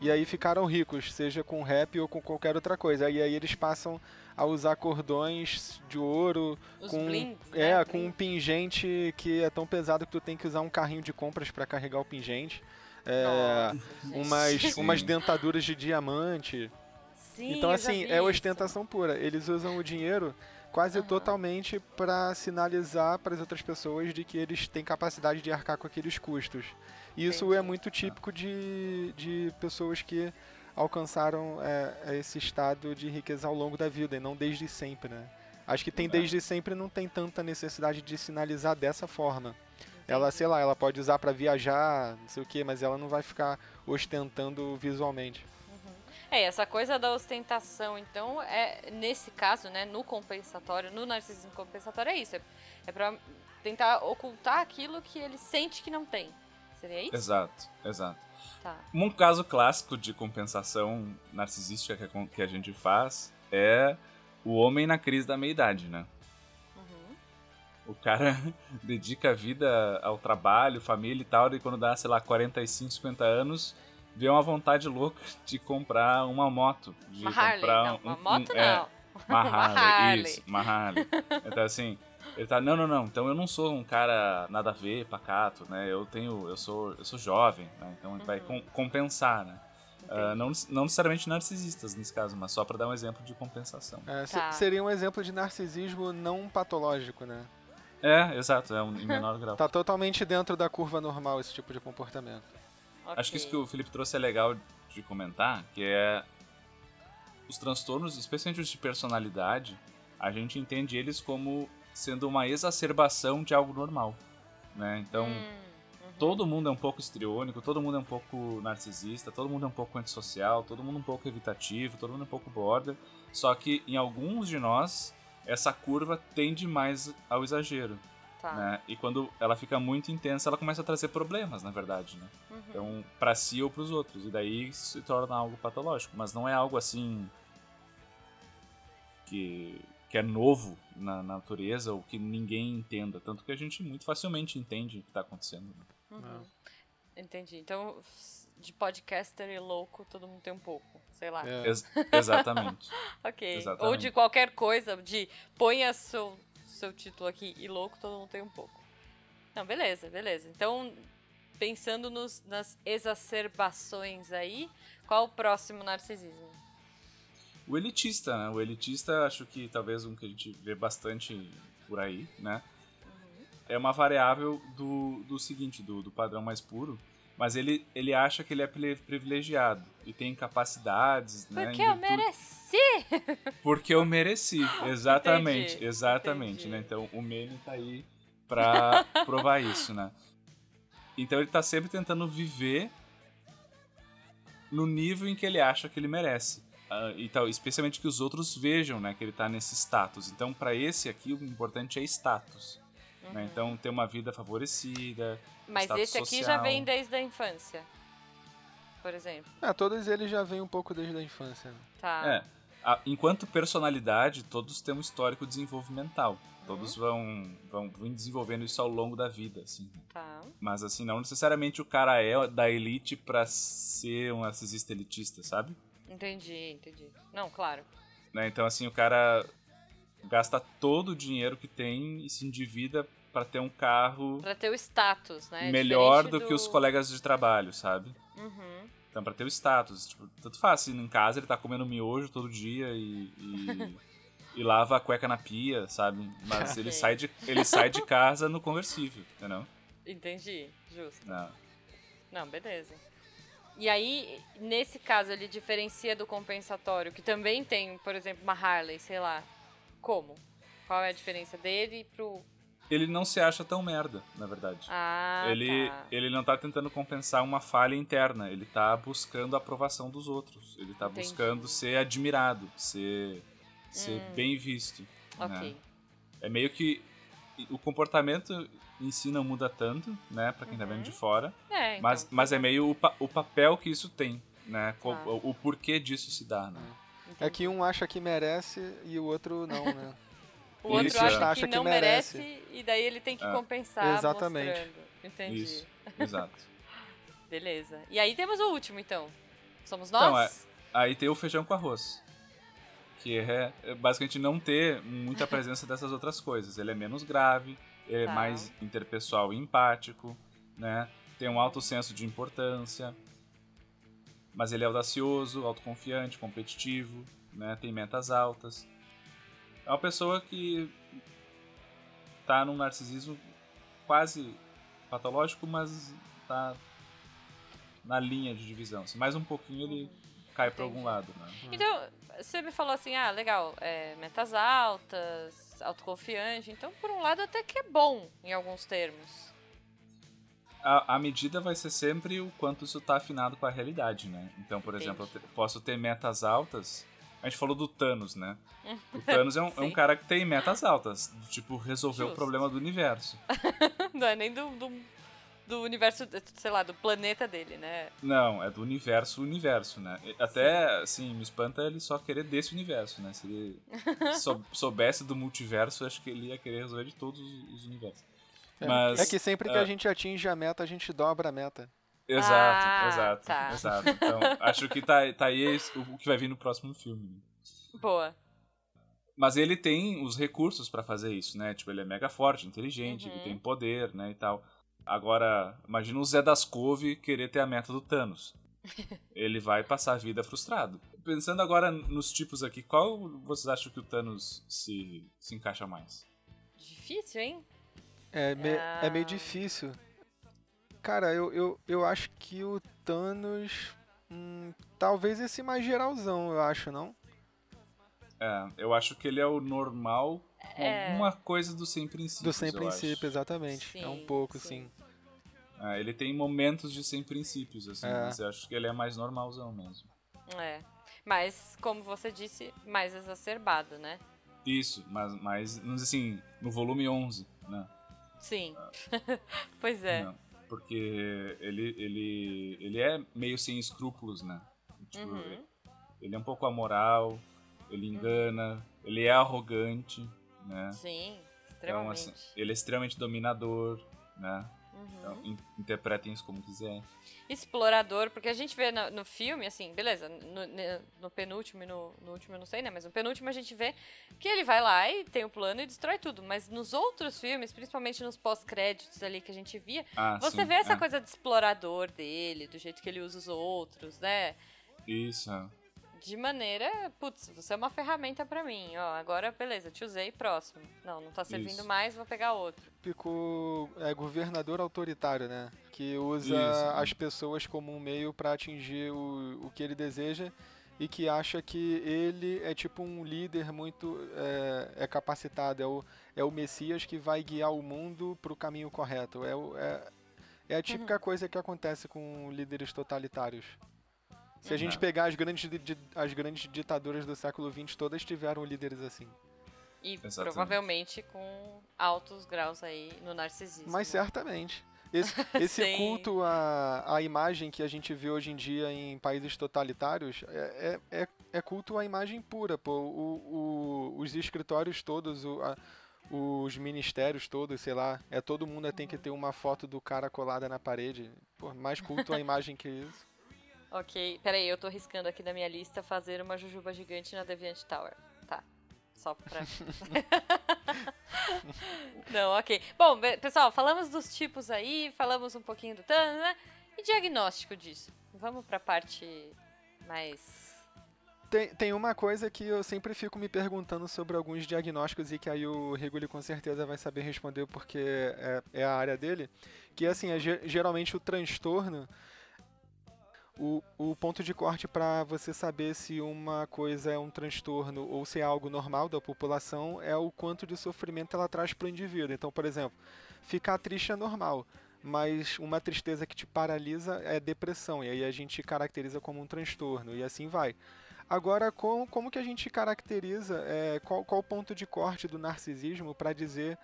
e aí ficaram ricos, seja com rap ou com qualquer outra coisa. E aí eles passam a usar cordões de ouro, Os com, é, né? com um pingente que é tão pesado que tu tem que usar um carrinho de compras para carregar o pingente. É, Nossa, gente. umas, Sim. umas dentaduras de diamante. Sim, então, assim, é ostentação pura. Eles usam o dinheiro quase Aham. totalmente para sinalizar para as outras pessoas de que eles têm capacidade de arcar com aqueles custos. E isso é muito típico de, de pessoas que alcançaram é, esse estado de riqueza ao longo da vida e não desde sempre, né? Acho que tem desde sempre não tem tanta necessidade de sinalizar dessa forma. Ela, sei lá, ela pode usar para viajar, não sei o que, mas ela não vai ficar ostentando visualmente. É, essa coisa da ostentação, então, é nesse caso, né, no compensatório, no narcisismo compensatório, é isso. É, é pra tentar ocultar aquilo que ele sente que não tem. Seria isso? Exato, exato. Tá. Um caso clássico de compensação narcisística que a, que a gente faz é o homem na crise da meia-idade, né? Uhum. O cara dedica a vida ao trabalho, família e tal, e quando dá, sei lá, 45, 50 anos, vê uma vontade louca de comprar uma moto. De Uma Harley, comprar não. um- Uma um- moto, é, não. Uma Uma Harley, Harley. isso, uma Harley. Então assim, ele tá, não, não, não, então eu não sou um cara nada a ver, pacato, né? Eu tenho, eu sou, eu sou jovem, né? Então ele vai com- compensar, né? Ah, não, não necessariamente narcisistas nesse caso, mas só pra dar um exemplo de compensação. É, Tá. Seria um exemplo de narcisismo não patológico, né? É, exato, é um, em menor grau. Tá totalmente dentro da curva normal esse tipo de comportamento. Acho que isso que o Felipe trouxe é legal de comentar, que é os transtornos, especialmente os de personalidade, a gente entende eles como sendo uma exacerbação de algo normal, né? Então, Hum, todo mundo é um pouco histriônico, todo mundo é um pouco narcisista, todo mundo é um pouco antissocial, todo mundo é um pouco evitativo, todo mundo é um pouco border, só que em alguns de nós essa curva tende mais ao exagero, tá. né? E quando ela fica muito intensa, ela começa a trazer problemas, na verdade, né? Uhum. Então, pra si ou pros outros. E daí se torna algo patológico. Mas não é algo assim. que, que é novo na natureza ou que ninguém entenda. Tanto que a gente muito facilmente entende o que está acontecendo. né? Uhum. Entendi. Então, de podcaster e louco, todo mundo tem um pouco. Sei lá. É. Ex- exatamente. Ok. Exatamente. Ou de qualquer coisa, de ponha seu, seu título aqui e louco, todo mundo tem um pouco. Não, beleza, beleza. Então, pensando nos, nas exacerbações aí, qual o próximo narcisismo? O elitista, né? O elitista, acho que talvez um que a gente vê bastante por aí, né? É uma variável do, do seguinte, do, do padrão mais puro, mas ele, ele acha que ele é pri- privilegiado e tem capacidades, né? Porque eu virtude- Porque eu mereci, exatamente, Entendi, exatamente, entendi. né? Então o meme tá aí pra provar isso, né? Então ele tá sempre tentando viver no nível em que ele acha que ele merece. Ah, e tal, especialmente que os outros vejam, né, que ele tá nesse status. Então para esse aqui o importante é status. né? Então ter uma vida favorecida. Mas esse aqui já vem desde a infância. Por exemplo. Ah, todos eles já vêm um pouco desde a infância. né? Tá. É. A- enquanto personalidade, todos têm um histórico desenvolvimental. Todos vão, vão, vão desenvolvendo isso ao longo da vida, assim. Tá. Mas assim, não necessariamente o cara é da elite pra ser um narcisista elitista, sabe? Entendi, entendi. Não, claro. Né? Então assim, o cara gasta todo o dinheiro que tem e se endivida pra ter um carro Pra ter o status, né? melhor do, Diferente que os colegas de trabalho, sabe? Uhum. Então, pra ter o status. Tipo, tanto faz, assim, em casa ele tá comendo miojo todo dia e, e, e lava a cueca na pia, sabe? Mas ele sai, de, ele sai de casa no conversível, entendeu? Entendi, justo. Não. Não, beleza. E aí, nesse caso, ele diferencia do compensatório, que também tem, por exemplo, uma Harley, sei lá. Como? Qual é a diferença dele pro. Ele não se acha tão merda, na verdade. Ah, ele, tá. ele não tá tentando compensar uma falha interna, ele tá buscando a aprovação dos outros. Ele tá Entendi. buscando ser admirado, ser, ser Hum. bem visto. né? Ok. É meio que o comportamento em si não muda tanto, né, Pra quem tá vendo de fora, É, então, mas, mas é meio o, pa- o papel que isso tem, né, Tá. o, o porquê disso se dá, né. É que um acha que merece e o outro não, né? O outro Isso, acha, é. Acha que que não merece. merece. e daí ele tem que É. compensar Exatamente. mostrando. Entendi. Isso, exato. Beleza. E aí temos o último, então. Somos Então, nós? Aí tem o feijão com arroz. Que é é basicamente não ter muita presença dessas outras coisas. Ele é menos grave, ele é Tá. mais interpessoal e empático, né? Tem um alto senso de importância. Mas ele é audacioso, autoconfiante, competitivo, né? Tem metas altas. É uma pessoa que tá num narcisismo quase patológico, mas tá na linha de divisão. assim. mais um pouquinho ele cai para algum lado, né? Então, você me falou assim, ah, legal, é, metas altas, autoconfiante. Então, por um lado, até que é bom em alguns termos. A, a medida vai ser sempre o quanto isso tá afinado com a realidade, né? Então, por exemplo, eu Entendi. te- posso ter metas altas. A gente falou do Thanos, né? O Thanos é um, é um Sim. cara que tem metas altas, do tipo resolver o Justo. problema do universo. Não é nem do, do, do universo, sei lá, do planeta dele, né? Não, é do universo universo, né? Até, assim, me espanta ele só querer desse universo, né? Se ele sou- soubesse do multiverso, acho que ele ia querer resolver de todos os os universos. É, Mas, é que sempre que ah, a gente atinge a meta, a gente dobra a meta. Exato, Ah, exato, tá. exato. Então, acho que tá, tá aí esse- o que vai vir no próximo filme. né? Boa. Mas ele tem os recursos pra fazer isso, né? Tipo, ele é mega forte, inteligente, Uhum. ele tem poder, né, e tal. Agora, imagina o Zé das Couve querer ter a meta do Thanos. ele vai passar a vida frustrado. Pensando agora nos tipos aqui, qual vocês acham que o Thanos se, se encaixa mais? Difícil, hein? É, me- Ah. é meio difícil. Cara, eu, eu, eu acho que o Thanos. hum, talvez esse mais geralzão, eu acho, não? É, eu acho que ele é o normal com É. alguma coisa do sem princípios. Do sem princípio, acho. exatamente. é um Sim, pouco, sim. sim. É, ele tem momentos de sem princípios, assim, É. mas eu acho que ele é mais normalzão mesmo. É. Mas, como você disse, mais exacerbado, né? Isso, mas, mas assim, no volume 11, né? Sim. pois é. Não, porque ele, ele, ele é meio sem escrúpulos, né? Tipo, Uhum. Ele é um pouco amoral, ele engana, Ele é arrogante, né? Sim, Então, extremamente. assim, ele é extremamente dominador, né? Uhum. Então, in- interpretem isso como quiser. explorador, porque a gente vê no, no filme, assim, beleza, no, no penúltimo e no, no último eu não sei, né? Mas no penúltimo a gente vê que ele vai lá e tem o plano e destrói tudo. Mas nos outros filmes, principalmente nos pós-créditos ali que a gente via, Ah, você sim, vê essa é. coisa de explorador dele, do jeito que ele usa os outros, né? Isso. De maneira, putz, você é uma ferramenta pra mim, ó, agora beleza, te usei, próximo. Não, não tá servindo Isso. mais, vou pegar outro. Típico é, governador autoritário, né? Que usa Isso. as pessoas como um meio para atingir o, o que ele deseja e que acha que ele é tipo um líder muito é, é capacitado, é o, é o Messias que vai guiar o mundo para o caminho correto. É, o- é, é a típica coisa que acontece com líderes totalitários. Se a gente Uhum. pegar as grandes, di- as grandes ditaduras do século XX, todas tiveram líderes assim. E Exatamente. provavelmente com altos graus aí no narcisismo. Mas certamente. Esse, esse culto à, à imagem que a gente vê hoje em dia em países totalitários é, é, é- é culto à imagem pura. Pô. O- o- os escritórios todos, o- a- os ministérios todos, sei lá, é todo mundo tem que ter uma foto do cara colada na parede. Pô, mais culto à imagem que isso. Ok, peraí, eu tô riscando aqui da minha lista fazer uma jujuba gigante na Deviant Tower. Tá. Só pra. Não, ok. Bom, pessoal, falamos dos tipos aí, falamos um pouquinho do Thanos, né? E diagnóstico disso? Vamos pra parte mais. Tem, tem uma coisa que eu sempre fico me perguntando sobre alguns diagnósticos e que aí o Rigoli com certeza vai saber responder porque é, é a área dele, que assim, é ge- geralmente o transtorno, o, o ponto de corte para você saber se uma coisa é um transtorno ou se é algo normal da população é o quanto de sofrimento ela traz para o indivíduo. Então, por exemplo, ficar triste é normal, mas uma tristeza que te paralisa é depressão, e aí a gente caracteriza como um transtorno, e assim vai. Agora, como, como que a gente caracteriza, é, qual, qual o ponto de corte do narcisismo para dizer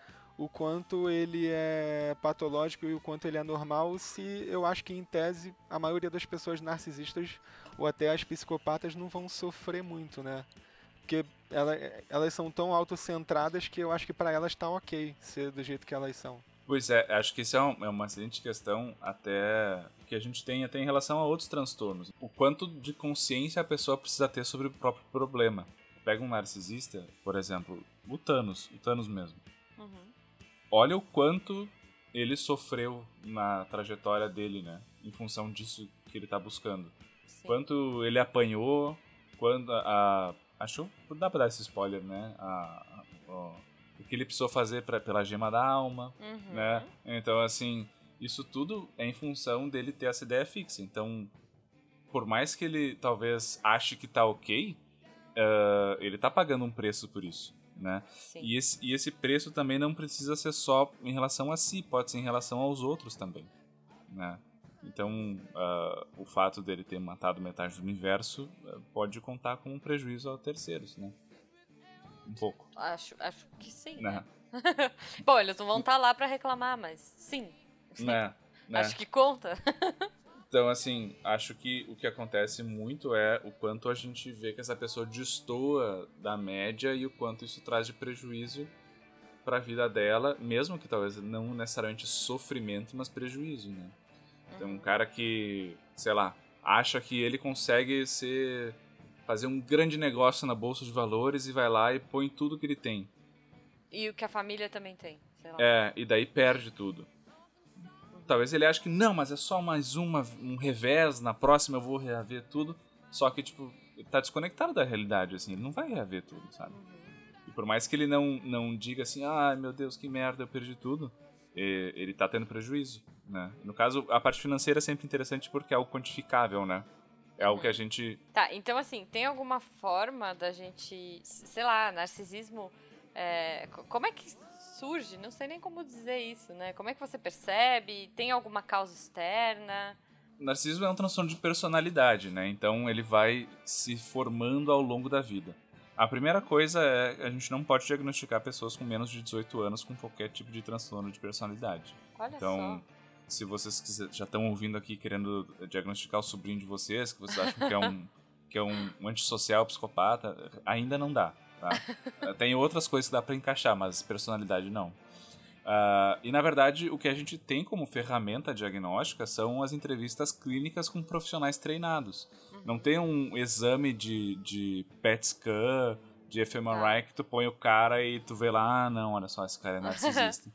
o quanto ele é patológico e o quanto ele é normal, se eu acho que, em tese, a maioria das pessoas narcisistas ou até as psicopatas não vão sofrer muito, né? Porque ela, elas são tão autocentradas que eu acho que para elas tá ok ser do jeito que elas são. Pois é, acho que isso é, um- é uma excelente questão, até que a gente tem até em relação a outros transtornos. O quanto de consciência a pessoa precisa ter sobre o próprio problema. Pega um narcisista, por exemplo, o Thanos, o Thanos mesmo. Olha o quanto ele sofreu na trajetória dele, né? Em função disso que ele tá buscando. Sim. Quanto ele apanhou, quando a. a acho que dá pra dar esse spoiler, né? A, a- ó, o que ele precisou fazer pra, pela gema da alma, Uhum. né? Então, assim, isso tudo é em função dele ter essa ideia fixa. Então, por mais que ele talvez ache que tá ok, eh, ele tá pagando um preço por isso, né? Sim. E esse, e esse preço também não precisa ser só em relação a si, pode ser em relação aos outros também, né? Então, ah, o fato dele ter matado metade do universo ah, pode contar com um prejuízo a terceiros, né? Um pouco, Acho, acho que sim. né? Bom, eles não vão estar lá pra reclamar, mas sim. né? né? Acho que conta. Então, assim, acho que o que acontece muito é o quanto a gente vê que essa pessoa destoa da média e o quanto isso traz de prejuízo para a vida dela, mesmo que talvez não necessariamente sofrimento, mas prejuízo, né? Então, um cara que, sei lá, acha que ele consegue ser fazer um grande negócio na bolsa de valores e vai lá e põe tudo que ele tem. E o que a família também tem. Sei lá. É, e daí perde tudo. Talvez ele ache que não, mas é só mais uma, um revés, na próxima eu vou reaver tudo. Só que, tipo, ele tá desconectado da realidade, assim, ele não vai reaver tudo, sabe? E por mais que ele não, não diga assim, ai meu Deus, que merda, eu perdi tudo, ele tá tendo prejuízo, né? No caso, a parte financeira é sempre interessante porque é algo quantificável, né? É algo que a gente Tá, então assim, tem alguma forma da gente, sei lá, narcisismo, é, co- como é que surge? Não sei nem como dizer isso, né? Como é que você percebe? Tem alguma causa externa? Narcisismo é um transtorno de personalidade, né? Então ele vai se formando ao longo da vida. A primeira coisa é a gente não pode diagnosticar pessoas com menos de 18 anos com qualquer tipo de transtorno de personalidade. Olha Então, se vocês já estão ouvindo aqui querendo diagnosticar o sobrinho de vocês, que vocês acham que é um que é um, um antissocial psicopata, ainda não dá. Tá? Tem outras coisas que dá pra encaixar, mas personalidade não. Uh, e na verdade, o que a gente tem como ferramenta diagnóstica são as entrevistas clínicas com profissionais treinados. Não tem um exame de, de PET scan, de fMRI que tu põe o cara e tu vê lá, ah, não, olha só, esse cara é narcisista.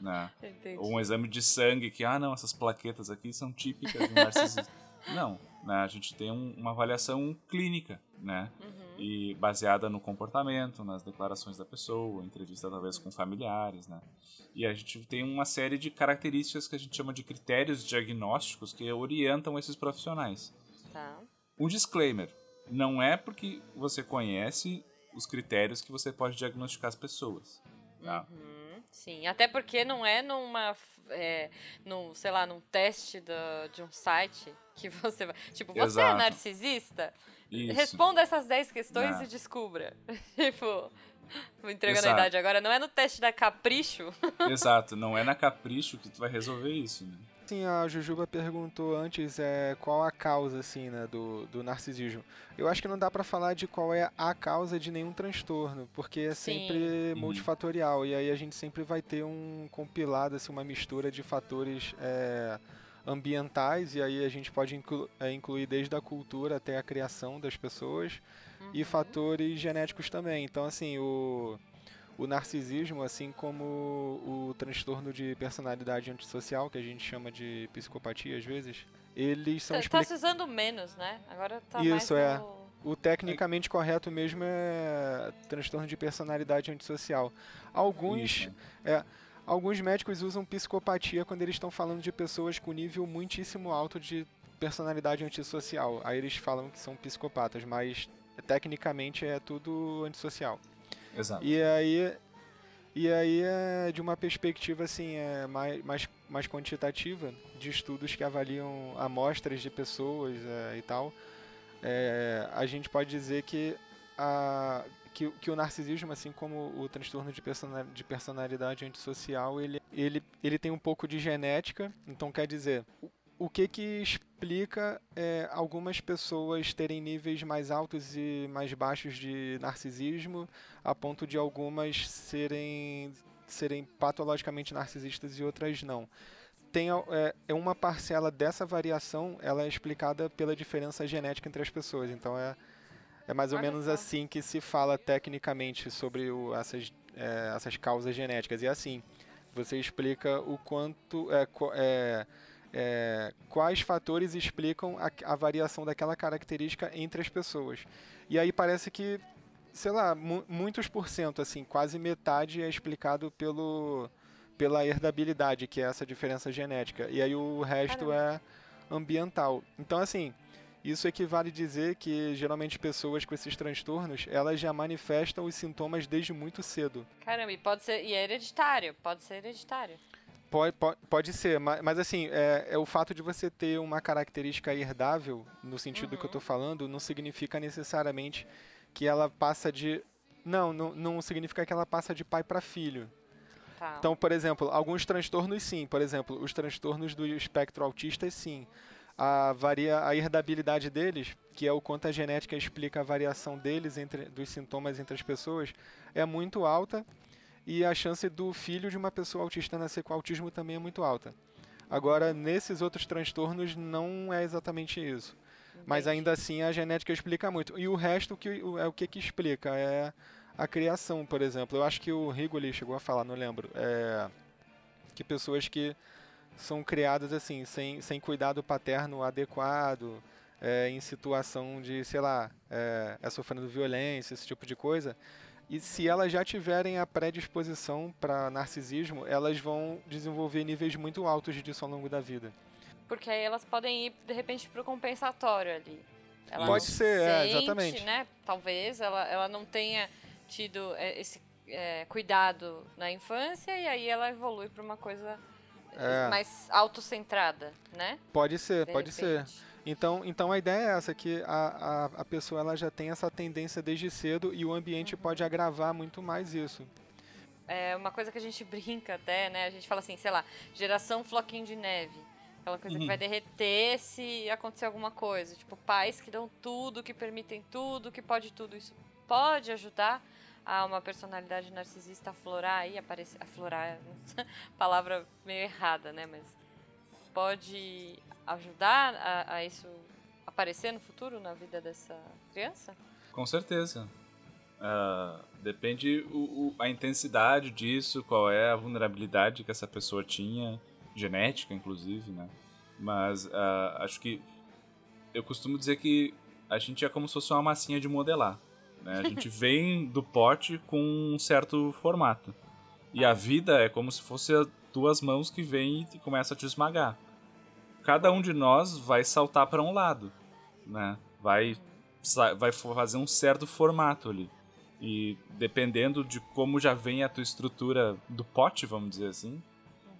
né? Ou um exame de sangue que, ah, não, essas plaquetas aqui são típicas de narcisista. não, né? a gente tem um, uma avaliação clínica, né? Uhum. E baseada no comportamento, nas declarações da pessoa, entrevista talvez com familiares, né? E a gente tem uma série de características que a gente chama de critérios diagnósticos que orientam esses profissionais. Tá. Um disclaimer: não é porque você conhece os critérios que você pode diagnosticar as pessoas. Tá? Uhum, sim, até porque não é numa, é, num, sei lá, num teste do, de um site que você vai. Tipo, você é Exato. é narcisista? Isso. Responda essas 10 questões Não. e descubra. tipo, vou entregando Exato. a idade agora. Não é no teste da Capricho? Exato, não é na capricho que tu vai resolver isso, né? Sim, a Jujuba perguntou antes é, qual a causa assim, né, do, do narcisismo. Eu acho que não dá pra falar de qual é a causa de nenhum transtorno, porque é Sim. sempre multifatorial e aí a gente sempre vai ter um compilado, assim, uma mistura de fatores é, ambientais e aí a gente pode inclu é, incluir desde a cultura até a criação das pessoas e fatores genéticos também. Então, assim, o o narcisismo, assim como o transtorno de personalidade antissocial, que a gente chama de psicopatia às vezes, eles são Tá, tá explicados. se usando menos, né? Agora tá Isso, mais é. no- O tecnicamente correto mesmo é transtorno de personalidade antissocial. Alguns, é, alguns médicos usam psicopatia quando eles estão falando de pessoas com nível muitíssimo alto de personalidade antissocial. Aí eles falam que são psicopatas, mas tecnicamente é tudo antissocial. Exato. E aí, e aí é de uma perspectiva assim, é mais, mais, mais quantitativa, de estudos que avaliam amostras de pessoas é, e tal, é, a gente pode dizer que, a, que, que o narcisismo, assim como o transtorno de, persona, de personalidade antissocial, ele, ele, ele tem um pouco de genética, então quer dizer, o, que que explica é, algumas pessoas terem níveis mais altos e mais baixos de narcisismo, a ponto de algumas serem, serem patologicamente narcisistas e outras não. Tem é, é uma parcela dessa variação, ela é explicada pela diferença genética entre as pessoas. Então é, é mais ou Olha menos só. assim que se fala tecnicamente sobre o, essas, é, essas causas genéticas. E assim, você explica o quanto é, é, é, quais fatores explicam a, a variação daquela característica entre as pessoas. E aí parece que, sei lá, mu- muitos por cento, assim, quase metade é explicado pelo, pela herdabilidade, que é essa diferença genética. E aí o resto é ambiental. Então, assim, isso equivale a dizer que geralmente pessoas com esses transtornos, elas já manifestam os sintomas desde muito cedo. Caramba, e pode ser. E é hereditário. Pode ser hereditário. Pode, pode, pode ser, mas, mas assim, é, é o fato de você ter uma característica herdável, no sentido que eu estou falando, não significa necessariamente que ela passa de. Não, não, não significa que ela passa de pai para filho. Tá. Então, por exemplo, alguns transtornos sim. Por exemplo, os transtornos do espectro autista, sim. A, varia, a herdabilidade deles, que é o quanto a genética explica a variação deles, entre, dos sintomas entre as pessoas, é muito alta. E a chance do filho de uma pessoa autista nascer com autismo também é muito alta. Agora, nesses outros transtornos, não é exatamente isso. Mas Entendi. ainda assim a genética explica muito. E o resto que, é o que, que explica? É a criação, por exemplo. Eu acho que o Rigoli chegou a falar, não lembro. É, que pessoas que são criadas assim, sem, sem cuidado paterno adequado, é, em situação de, sei lá, é, é sofrendo violência, esse tipo de coisa. E se elas já tiverem a predisposição para narcisismo, elas vão desenvolver níveis muito altos disso ao longo da vida. Porque aí elas podem ir, de repente, pro compensatório ali. Ela Pode ser, é, sente, exatamente. Né? Talvez ela, ela não tenha tido é, esse é, cuidado na infância e aí ela evolui para uma coisa É. mais autocentrada, né? Pode ser, De pode ser. Então, então a ideia é essa, que a, a, a pessoa ela já tem essa tendência desde cedo e o ambiente pode agravar muito mais isso. É uma coisa que a gente brinca até, né? A gente fala assim, sei lá, geração floquinho de neve. Aquela coisa que vai derreter se acontecer alguma coisa. Tipo, pais que dão tudo, que permitem tudo, que pode tudo. Isso pode ajudar a uma personalidade narcisista aflorar aí, aparecer, aflorar, palavra meio errada, né? Mas pode ajudar a, a isso aparecer no futuro na vida dessa criança? Com certeza. Uh, depende o, o, a intensidade disso, qual é a vulnerabilidade que essa pessoa tinha, genética inclusive, né? Mas uh, acho que eu costumo dizer que a gente é como se fosse uma massinha de modelar. Né? A gente vem do pote com um certo formato. E a vida é como se fosse duas mãos que vêm e começam a te esmagar. Cada um de nós vai saltar para um lado, né? Vai, vai fazer um certo formato ali. E dependendo de como já vem a tua estrutura do pote, vamos dizer assim,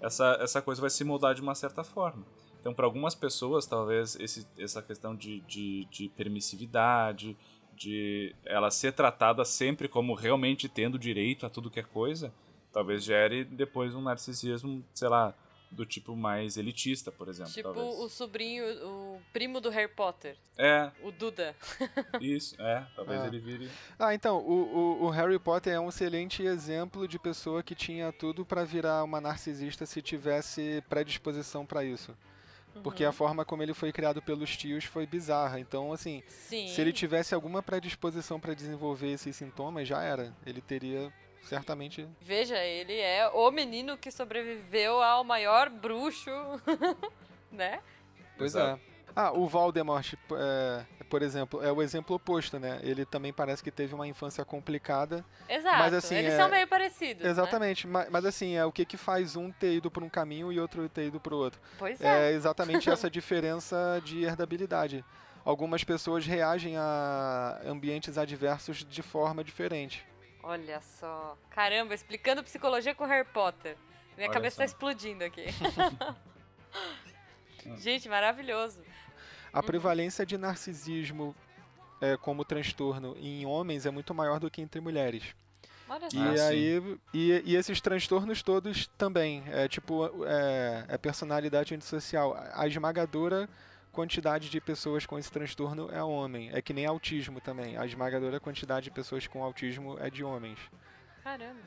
essa, essa coisa vai se moldar de uma certa forma. Então, para algumas pessoas, talvez esse, essa questão de, de, de, permissividade, de ela ser tratada sempre como realmente tendo direito a tudo que é coisa, talvez gere depois um narcisismo, sei lá, do tipo mais elitista, por exemplo. Tipo talvez. o sobrinho, o primo do Harry Potter. É. O Duda. Isso, é. Talvez É. ele vire. Ah, então, o, o, o Harry Potter é um excelente exemplo de pessoa que tinha tudo pra virar uma narcisista se tivesse predisposição pra isso. Porque a forma como ele foi criado pelos tios foi bizarra. Então, assim, Sim. se ele tivesse alguma predisposição pra desenvolver esses sintomas, já era. Ele teria certamente. Veja, ele é o menino que sobreviveu ao maior bruxo, né? Pois Exato. é. Ah, o Voldemort, é, por exemplo, é o exemplo oposto, né? Ele também parece que teve uma infância complicada. Exato. Mas, assim, Eles é- são meio parecidos. Né? Exatamente, ma- mas, assim, é o que, que faz um ter ido por um caminho e outro ter ido pro outro. Pois é. É exatamente essa diferença de herdabilidade. Algumas pessoas reagem a ambientes adversos de forma diferente. Olha só. Caramba, explicando psicologia com Harry Potter. Minha Olha cabeça só. tá explodindo aqui. Gente, maravilhoso. A prevalência de narcisismo é, como transtorno em homens é muito maior do que entre mulheres. Olha só. E Ah, aí, e, e esses transtornos todos também, é tipo, é, é personalidade antissocial. A esmagadora quantidade de pessoas com esse transtorno é homem. É que nem autismo também. A esmagadora quantidade de pessoas com autismo é de homens. Caramba.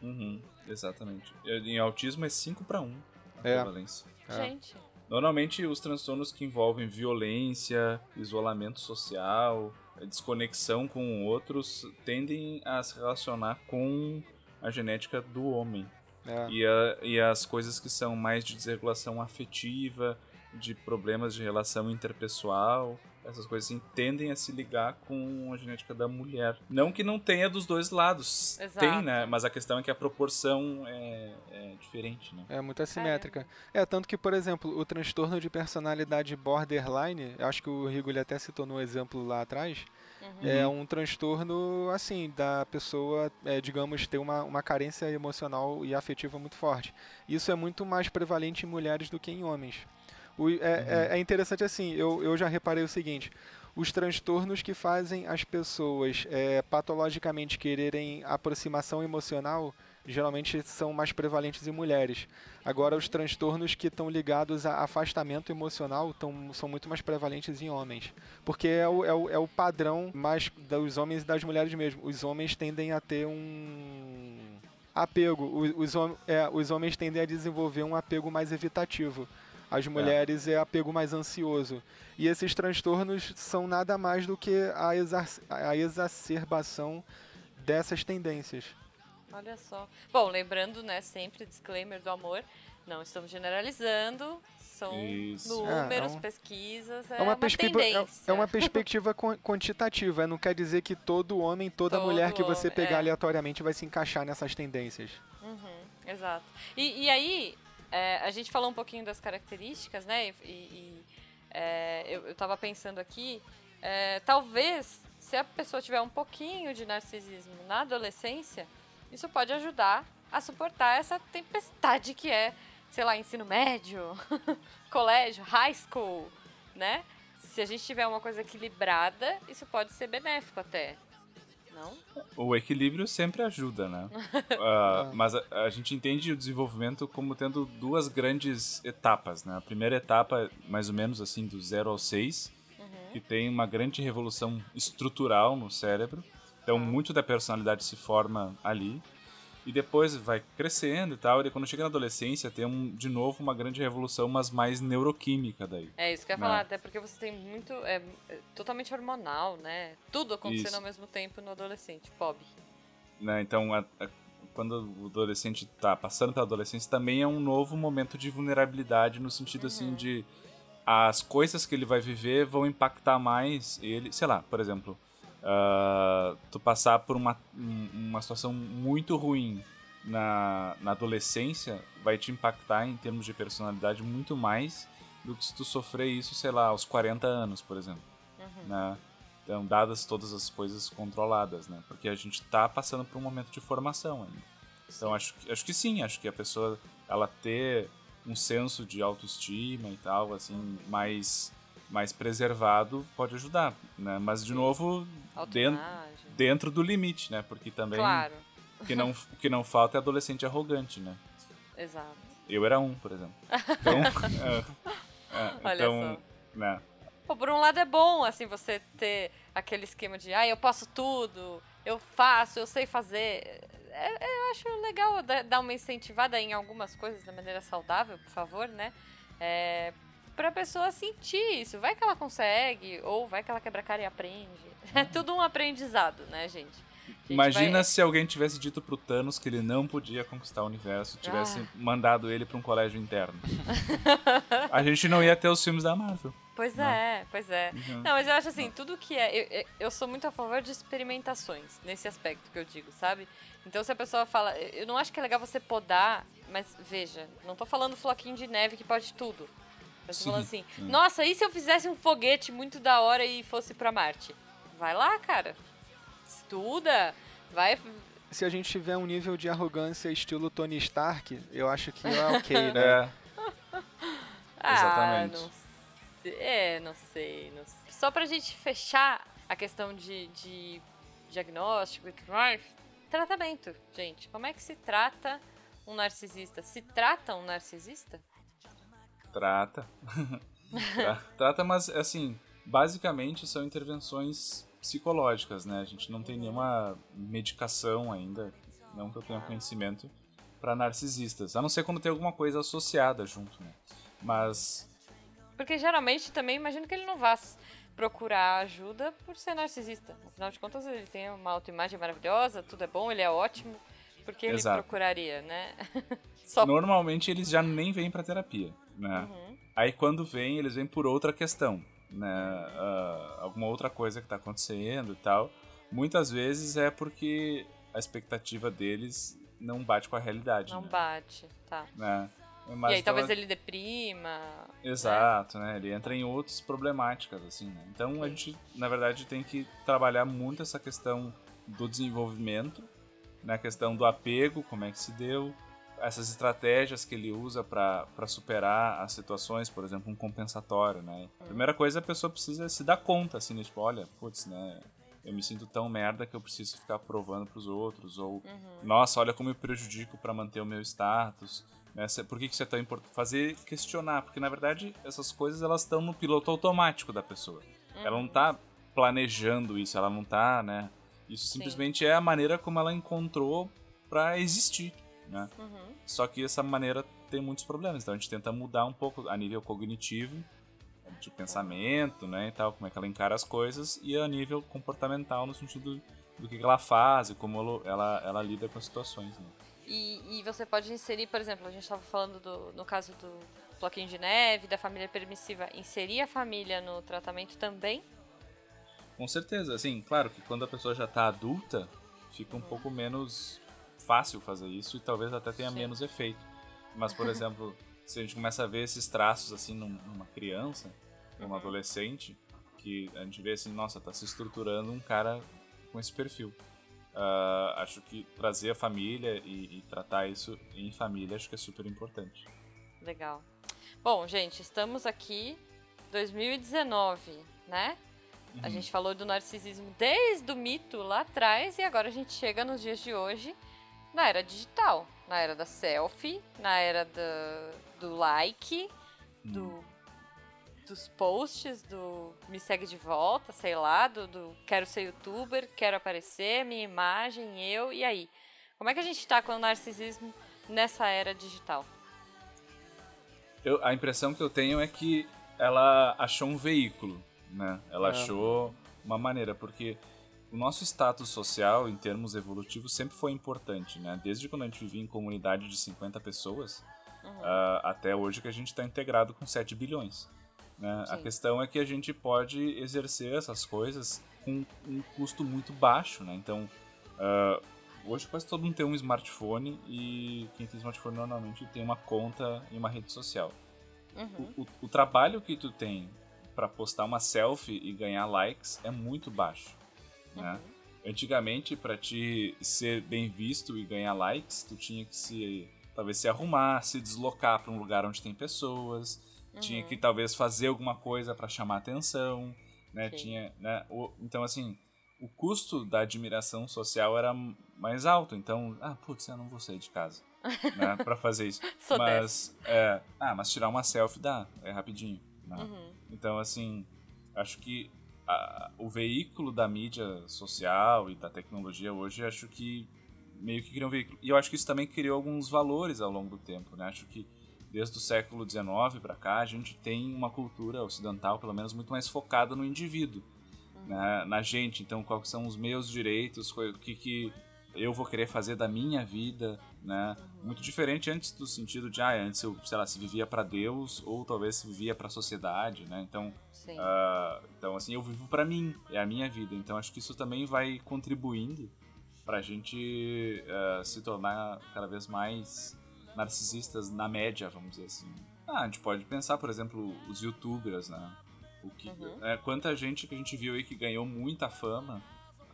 Uhum, exatamente. Em autismo é 5 para 1 a É. prevalência. É. Gente. Normalmente os transtornos que envolvem violência, isolamento social, desconexão com outros tendem a se relacionar com a genética do homem. É. E, a- e as coisas que são mais de desregulação afetiva, de problemas de relação interpessoal, essas coisas assim, tendem a se ligar com a genética da mulher. Não que não tenha dos dois lados. Exato. Tem, né? Mas a questão é que a proporção é, é diferente, né? É muito assimétrica. É, tanto que, por exemplo, o transtorno de personalidade borderline, eu acho que o Rigo ele até citou no exemplo lá atrás, é um transtorno, assim, da pessoa, é, digamos, ter uma, uma carência emocional e afetiva muito forte. Isso é muito mais prevalente em mulheres do que em homens. O- é, é- é interessante assim, eu, eu já reparei o seguinte, os transtornos que fazem as pessoas é, patologicamente quererem aproximação emocional geralmente são mais prevalentes em mulheres. Agora, os transtornos que estão ligados a afastamento emocional tão, são muito mais prevalentes em homens. Porque é o, é, o, é o padrão mais dos homens e das mulheres mesmo. Os homens tendem a ter um apego. Os, os, é, os homens tendem a desenvolver um apego mais evitativo. As mulheres é apego mais ansioso. E esses transtornos são nada mais do que a, exac- a exacerbação dessas tendências. Olha só. Bom, lembrando, né, sempre disclaimer do amor, não estamos generalizando, são Isso. números, É, é um- pesquisas, é, É uma, uma perspectiva, é, tendência. é uma perspectiva quan- quantitativa, não quer dizer que todo homem, toda Todo mulher que você homem, pegar é. aleatoriamente vai se encaixar nessas tendências. Uhum, exato. E, e aí, é, a gente falou um pouquinho das características, né? E, e, é, eu, eu tava pensando aqui, é, talvez se a pessoa tiver um pouquinho de narcisismo na adolescência, isso pode ajudar a suportar essa tempestade que é, sei lá, ensino médio, colégio, high school, né? Se a gente tiver uma coisa equilibrada, isso pode ser benéfico até. Não? O equilíbrio sempre ajuda, né? Ah, mas a, a gente entende o desenvolvimento como tendo duas grandes etapas, né? A primeira etapa, mais ou menos assim, do 0 ao 6, que tem uma grande revolução estrutural no cérebro. Então, muito da personalidade se forma ali. E depois vai crescendo e tal. E quando chega na adolescência, tem um, de novo uma grande revolução, mas mais neuroquímica daí. É isso que eu ia Né? falar, até porque você tem muito. É, é totalmente hormonal, né? Tudo acontecendo Isso. ao mesmo tempo no adolescente, Bob. né? Então, a- a- quando o adolescente tá passando pela adolescência, também é um novo momento de vulnerabilidade no sentido assim de as coisas que ele vai viver vão impactar mais ele, sei lá, por exemplo, ah, tu passar por uma, um- uma situação muito ruim na, na adolescência vai te impactar em termos de personalidade muito mais do que se tu sofrer isso, sei lá, aos 40 anos, por exemplo né? Então, dadas todas as coisas controladas, né? Porque a gente tá passando por um momento de formação ainda. Então, acho, que- acho que sim, acho que a pessoa, ela ter um senso de autoestima e tal, assim, mais, mais preservado pode ajudar, né? Mas, de novo, dentro, dentro do limite, né? Porque também Claro, o, que não, que não falta é adolescente arrogante, né? exato. Eu era um, por exemplo. Então, é, é, Olha então, né? Pô, por um lado é bom, assim, você ter aquele esquema de, ah, eu posso tudo, eu faço, eu sei fazer. É- é, eu acho legal da- dar uma incentivada em algumas coisas da maneira saudável, por favor, né? É, pra pessoa sentir isso. Vai que ela consegue, ou vai que ela quebra a cara e aprende. É tudo um aprendizado, né, gente? Imagina vai- se alguém tivesse dito pro Thanos que ele não podia conquistar o universo, tivesse Ah. mandado ele pra um colégio interno. a gente não ia ter os filmes da Marvel. Pois Não. é, pois é. Uhum. Não, mas eu acho assim, tudo que é. Eu, eu- eu sou muito a favor de experimentações, nesse aspecto que eu digo, sabe? Então se a pessoa fala. Eu não acho que é legal você podar, mas veja, não tô falando floquinho de neve que pode tudo. Tô Sim, falando assim, sim. nossa, e se eu fizesse um foguete muito da hora e fosse pra Marte? Vai lá, cara. Estuda, vai. Se a gente tiver um nível de arrogância estilo Tony Stark, eu acho que é ok, né? É, Ah, Exatamente. não sei. É, não sei, não sei. Só pra gente fechar a questão de, de diagnóstico e tudo mais, tratamento, gente. Como é que se trata um narcisista? Se trata um narcisista? Trata. Tra- trata, mas assim, basicamente são intervenções psicológicas, né? A gente não tem nenhuma medicação ainda, não que eu tenha conhecimento, pra narcisistas. A não ser quando tem alguma coisa associada junto, né? Mas Porque geralmente também imagino que ele não vá procurar ajuda por ser narcisista. Afinal de contas, ele tem uma autoimagem maravilhosa, tudo é bom, ele é ótimo. Por que ele procuraria, né? Só normalmente eles já nem vêm pra terapia, né? Uhum. Aí quando vêm, eles vêm por outra questão, né? Ah, alguma outra coisa que tá acontecendo e tal. Muitas vezes é porque a expectativa deles não bate com a realidade, não né? bate, tá. né? e Mas aí então, talvez ele deprima. Exato, né? Ele entra em outras problemáticas, assim, né? Então a gente, na verdade, tem que trabalhar muito essa questão do desenvolvimento, né? A questão do apego, como é que se deu, essas estratégias que ele usa para superar as situações, por exemplo, um compensatório, né? A primeira coisa a pessoa precisa se dar conta, assim, né? tipo, olha, putz, né? Eu me sinto tão merda que eu preciso ficar provando pros outros, ou nossa, olha como eu prejudico para manter o meu status, né? Por que que isso é tão importante? Fazer questionar, porque na verdade essas coisas elas estão no piloto automático da pessoa. Ela não tá planejando isso, ela não tá, né? Isso simplesmente é a maneira como ela encontrou para existir, né? Uhum. Só que essa maneira tem muitos problemas, então a gente tenta mudar um pouco a nível cognitivo, de pensamento, né, e tal, como é que ela encara as coisas, e a nível comportamental no sentido do que ela faz e como ela, ela, lida com as situações, né? E, e você pode inserir, por exemplo, a gente estava falando do, no caso do bloquinho de neve, da família permissiva, inserir a família no tratamento também? Com certeza, assim, claro que quando a pessoa já tá adulta, fica um pouco menos fácil fazer isso e talvez até tenha Sim. menos efeito. Mas, por exemplo, se a gente começa a ver esses traços assim num- numa criança, num adolescente, que a gente vê assim, nossa, tá se estruturando um cara com esse perfil. Ah, acho que trazer a família e, e tratar isso em família acho que é super importante. Legal. Bom, gente, estamos aqui 2019, né? A gente falou do narcisismo desde o mito lá atrás e agora a gente chega nos dias de hoje na era digital, na era da selfie, na era da, do like, do dos posts, do me segue de volta, sei lá, do, do quero ser youtuber, quero aparecer, minha imagem, eu, e aí? Como é que a gente tá com o narcisismo nessa era digital? Eu- a impressão que eu tenho é que ela achou um veículo, né? Ela É. achou uma maneira, porque o nosso status social, em termos evolutivos, sempre foi importante, né? Desde quando a gente vivia em comunidade de 50 pessoas, ah, até hoje que a gente está integrado com 7 bilhões. né? A questão é que a gente pode exercer essas coisas com um custo muito baixo, né? Então, ah, hoje quase todo mundo tem um smartphone e quem tem smartphone normalmente tem uma conta em uma rede social. Uhum. O, o- o trabalho que tu tem para postar uma selfie e ganhar likes é muito baixo, né? Antigamente, para te ser bem visto e ganhar likes, tu tinha que se talvez se arrumar, se deslocar para um lugar onde tem pessoas, tinha que talvez fazer alguma coisa para chamar atenção, né? Sim. Tinha, né? O- então assim, o custo da admiração social era mais alto. Então, ah, putz, eu não vou sair de casa, né? Para fazer isso. Mas é, ah, mas tirar uma selfie dá, é rapidinho. né? Uhum. Então, assim, acho que a- o veículo da mídia social e da tecnologia hoje, acho que meio que criou um veículo. E eu acho que isso também criou alguns valores ao longo do tempo, né? Acho que desde o século XIX para cá, a gente tem uma cultura ocidental, pelo menos, muito mais focada no indivíduo, né? na gente. Então, quais são os meus direitos, o que, que eu vou querer fazer da minha vida, né? Muito diferente antes do sentido de, ah, antes eu, sei lá, se vivia para Deus ou talvez se vivia para a sociedade, né? Então, ah, então assim, eu vivo para mim, é a minha vida. Então, acho que isso também vai contribuindo para a gente ah, se tornar cada vez mais narcisistas na média, vamos dizer assim. Ah, a gente pode pensar, por exemplo, os youtubers, né? O que, Uhum. é, quanta gente que a gente viu aí que ganhou muita fama.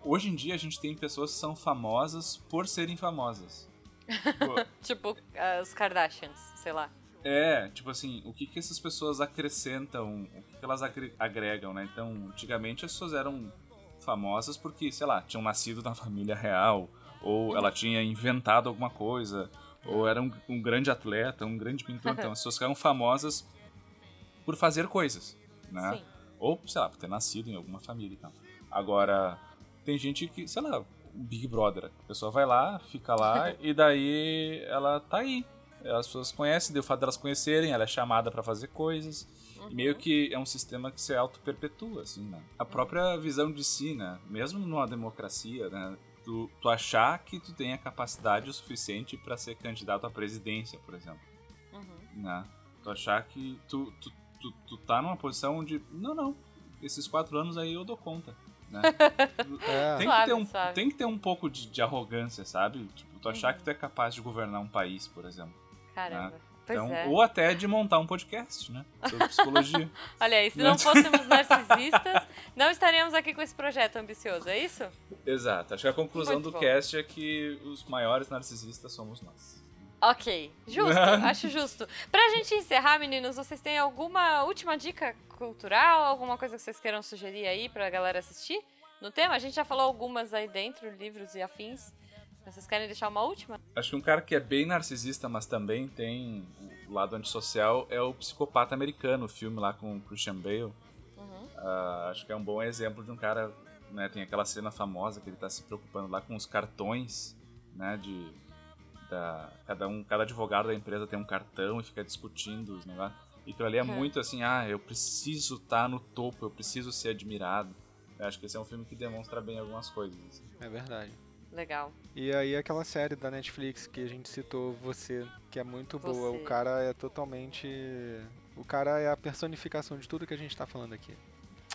Hoje em dia a gente tem pessoas que são famosas por serem famosas. Tipo, Tipo, os Kardashians, sei lá. é, tipo assim, o que, que essas pessoas acrescentam, o que, que elas agre- agregam, né? Então, antigamente as pessoas eram famosas porque, sei lá, tinham nascido na família real, ou ela tinha inventado alguma coisa, ou era um, um grande atleta, um grande pintor. Então, as pessoas ficaram famosas por fazer coisas, né? Sim. Ou, sei lá, por ter nascido em alguma família e tal. Agora, tem gente que, sei lá, Big Brother. A pessoa vai lá, fica lá, e daí ela tá aí. As pessoas conhecem, deu o fato delas conhecerem, ela é chamada pra fazer coisas. E meio que é um sistema que se auto-perpetua, assim, né? A própria visão de si, né? Mesmo numa democracia, né? Tu, tu achar que tu tem a capacidade o suficiente pra ser candidato à presidência, por exemplo Uhum. né? Tu achar que tu, tu, tu, tu tá numa posição onde, não, não, esses quatro anos aí eu dou conta, né? É. tem, que ter um, tem que ter um pouco de, de arrogância, sabe? Tipo, tu achar que tu é capaz de governar um país, por exemplo. Caramba. Pois Então, é. Ou até de montar um podcast, né? Sobre psicologia. Olha aí, se não fôssemos narcisistas, não estaríamos aqui com esse projeto ambicioso, é isso? Exato. Acho que a conclusão Muito do bom. cast é que os maiores narcisistas somos nós. Ok, justo, acho justo. Pra gente encerrar, meninos, vocês têm alguma última dica cultural, alguma coisa que vocês queiram sugerir aí pra galera assistir no tema? A gente já falou algumas aí dentro, livros e afins. Vocês querem deixar uma última? Acho que um cara que é bem narcisista, mas também tem o lado antissocial, é o Psicopata Americano, o filme lá com o Christian Bale. Uhum. Ah, acho que é um bom exemplo de um cara, né, tem aquela cena famosa que ele tá se preocupando lá com os cartões, né, de da, cada um, cada advogado da empresa tem um cartão e fica discutindo os negócios. E aquilo ali é Uhum. muito assim, ah, eu preciso estar no topo, eu preciso ser admirado. Eu acho que esse é um filme que demonstra bem algumas coisas. assim. É verdade. Legal. E aí aquela série da Netflix que a gente citou, Você, que é muito boa. Você. O cara é totalmente... O cara é a personificação de tudo que a gente tá falando aqui.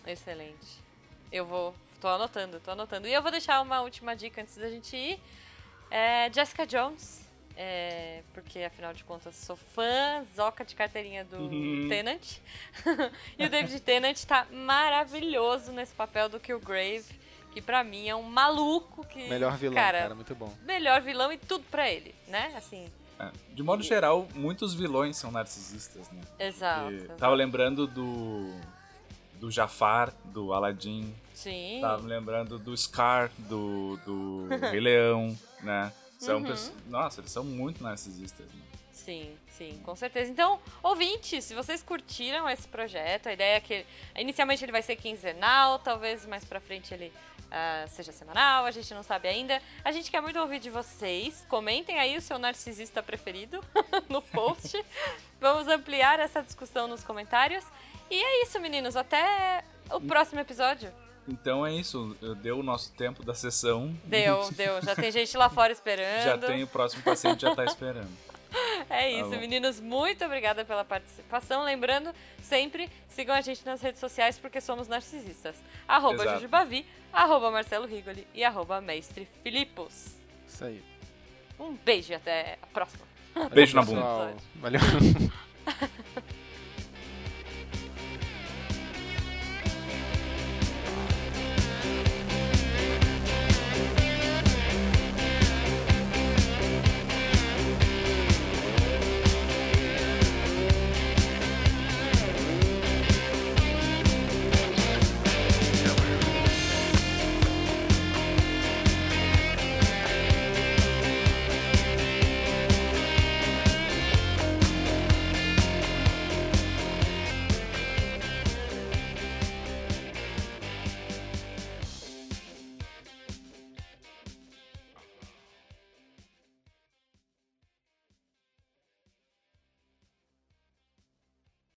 Excelente. Eu vou. Tô anotando, tô anotando. E eu vou deixar uma última dica antes da gente ir. É Jessica Jones. É, porque afinal de contas sou fã, zoca de carteirinha do Uhum. Tennant. e o David Tennant tá maravilhoso nesse papel do Killgrave, que pra mim é um maluco que. Melhor vilão, cara, cara. muito bom. melhor vilão e tudo pra ele, né? Assim, É, De modo geral, muitos vilões são narcisistas, né? exato. E exato. Tava lembrando do do Jafar, do Aladdin. Sim. Tava me lembrando do Scar, do, do Rei Leão, né? São Uhum. pessoas- Nossa, eles são muito narcisistas. Né? Sim, sim, com certeza. Então, ouvintes, se vocês curtiram esse projeto, a ideia é que inicialmente ele vai ser quinzenal, talvez mais pra frente ele ah, seja semanal, a gente não sabe ainda. A gente quer muito ouvir de vocês. Comentem aí o seu narcisista preferido no post. Vamos ampliar essa discussão nos comentários. E é isso, meninos. Até o próximo episódio. Então é isso, deu o nosso tempo da sessão. Deu, deu. Já tem gente lá fora esperando. Já tem o próximo paciente já tá esperando. É isso, bom. meninos. Muito obrigada pela participação. Lembrando, sempre sigam a gente nas redes sociais porque somos narcisistas. Arroba Exato. Jujubavi, arroba Marcelo Rigoli e arroba Mestre Filipos. Isso aí. Um beijo e até a próxima. Beijo na bunda. Valeu.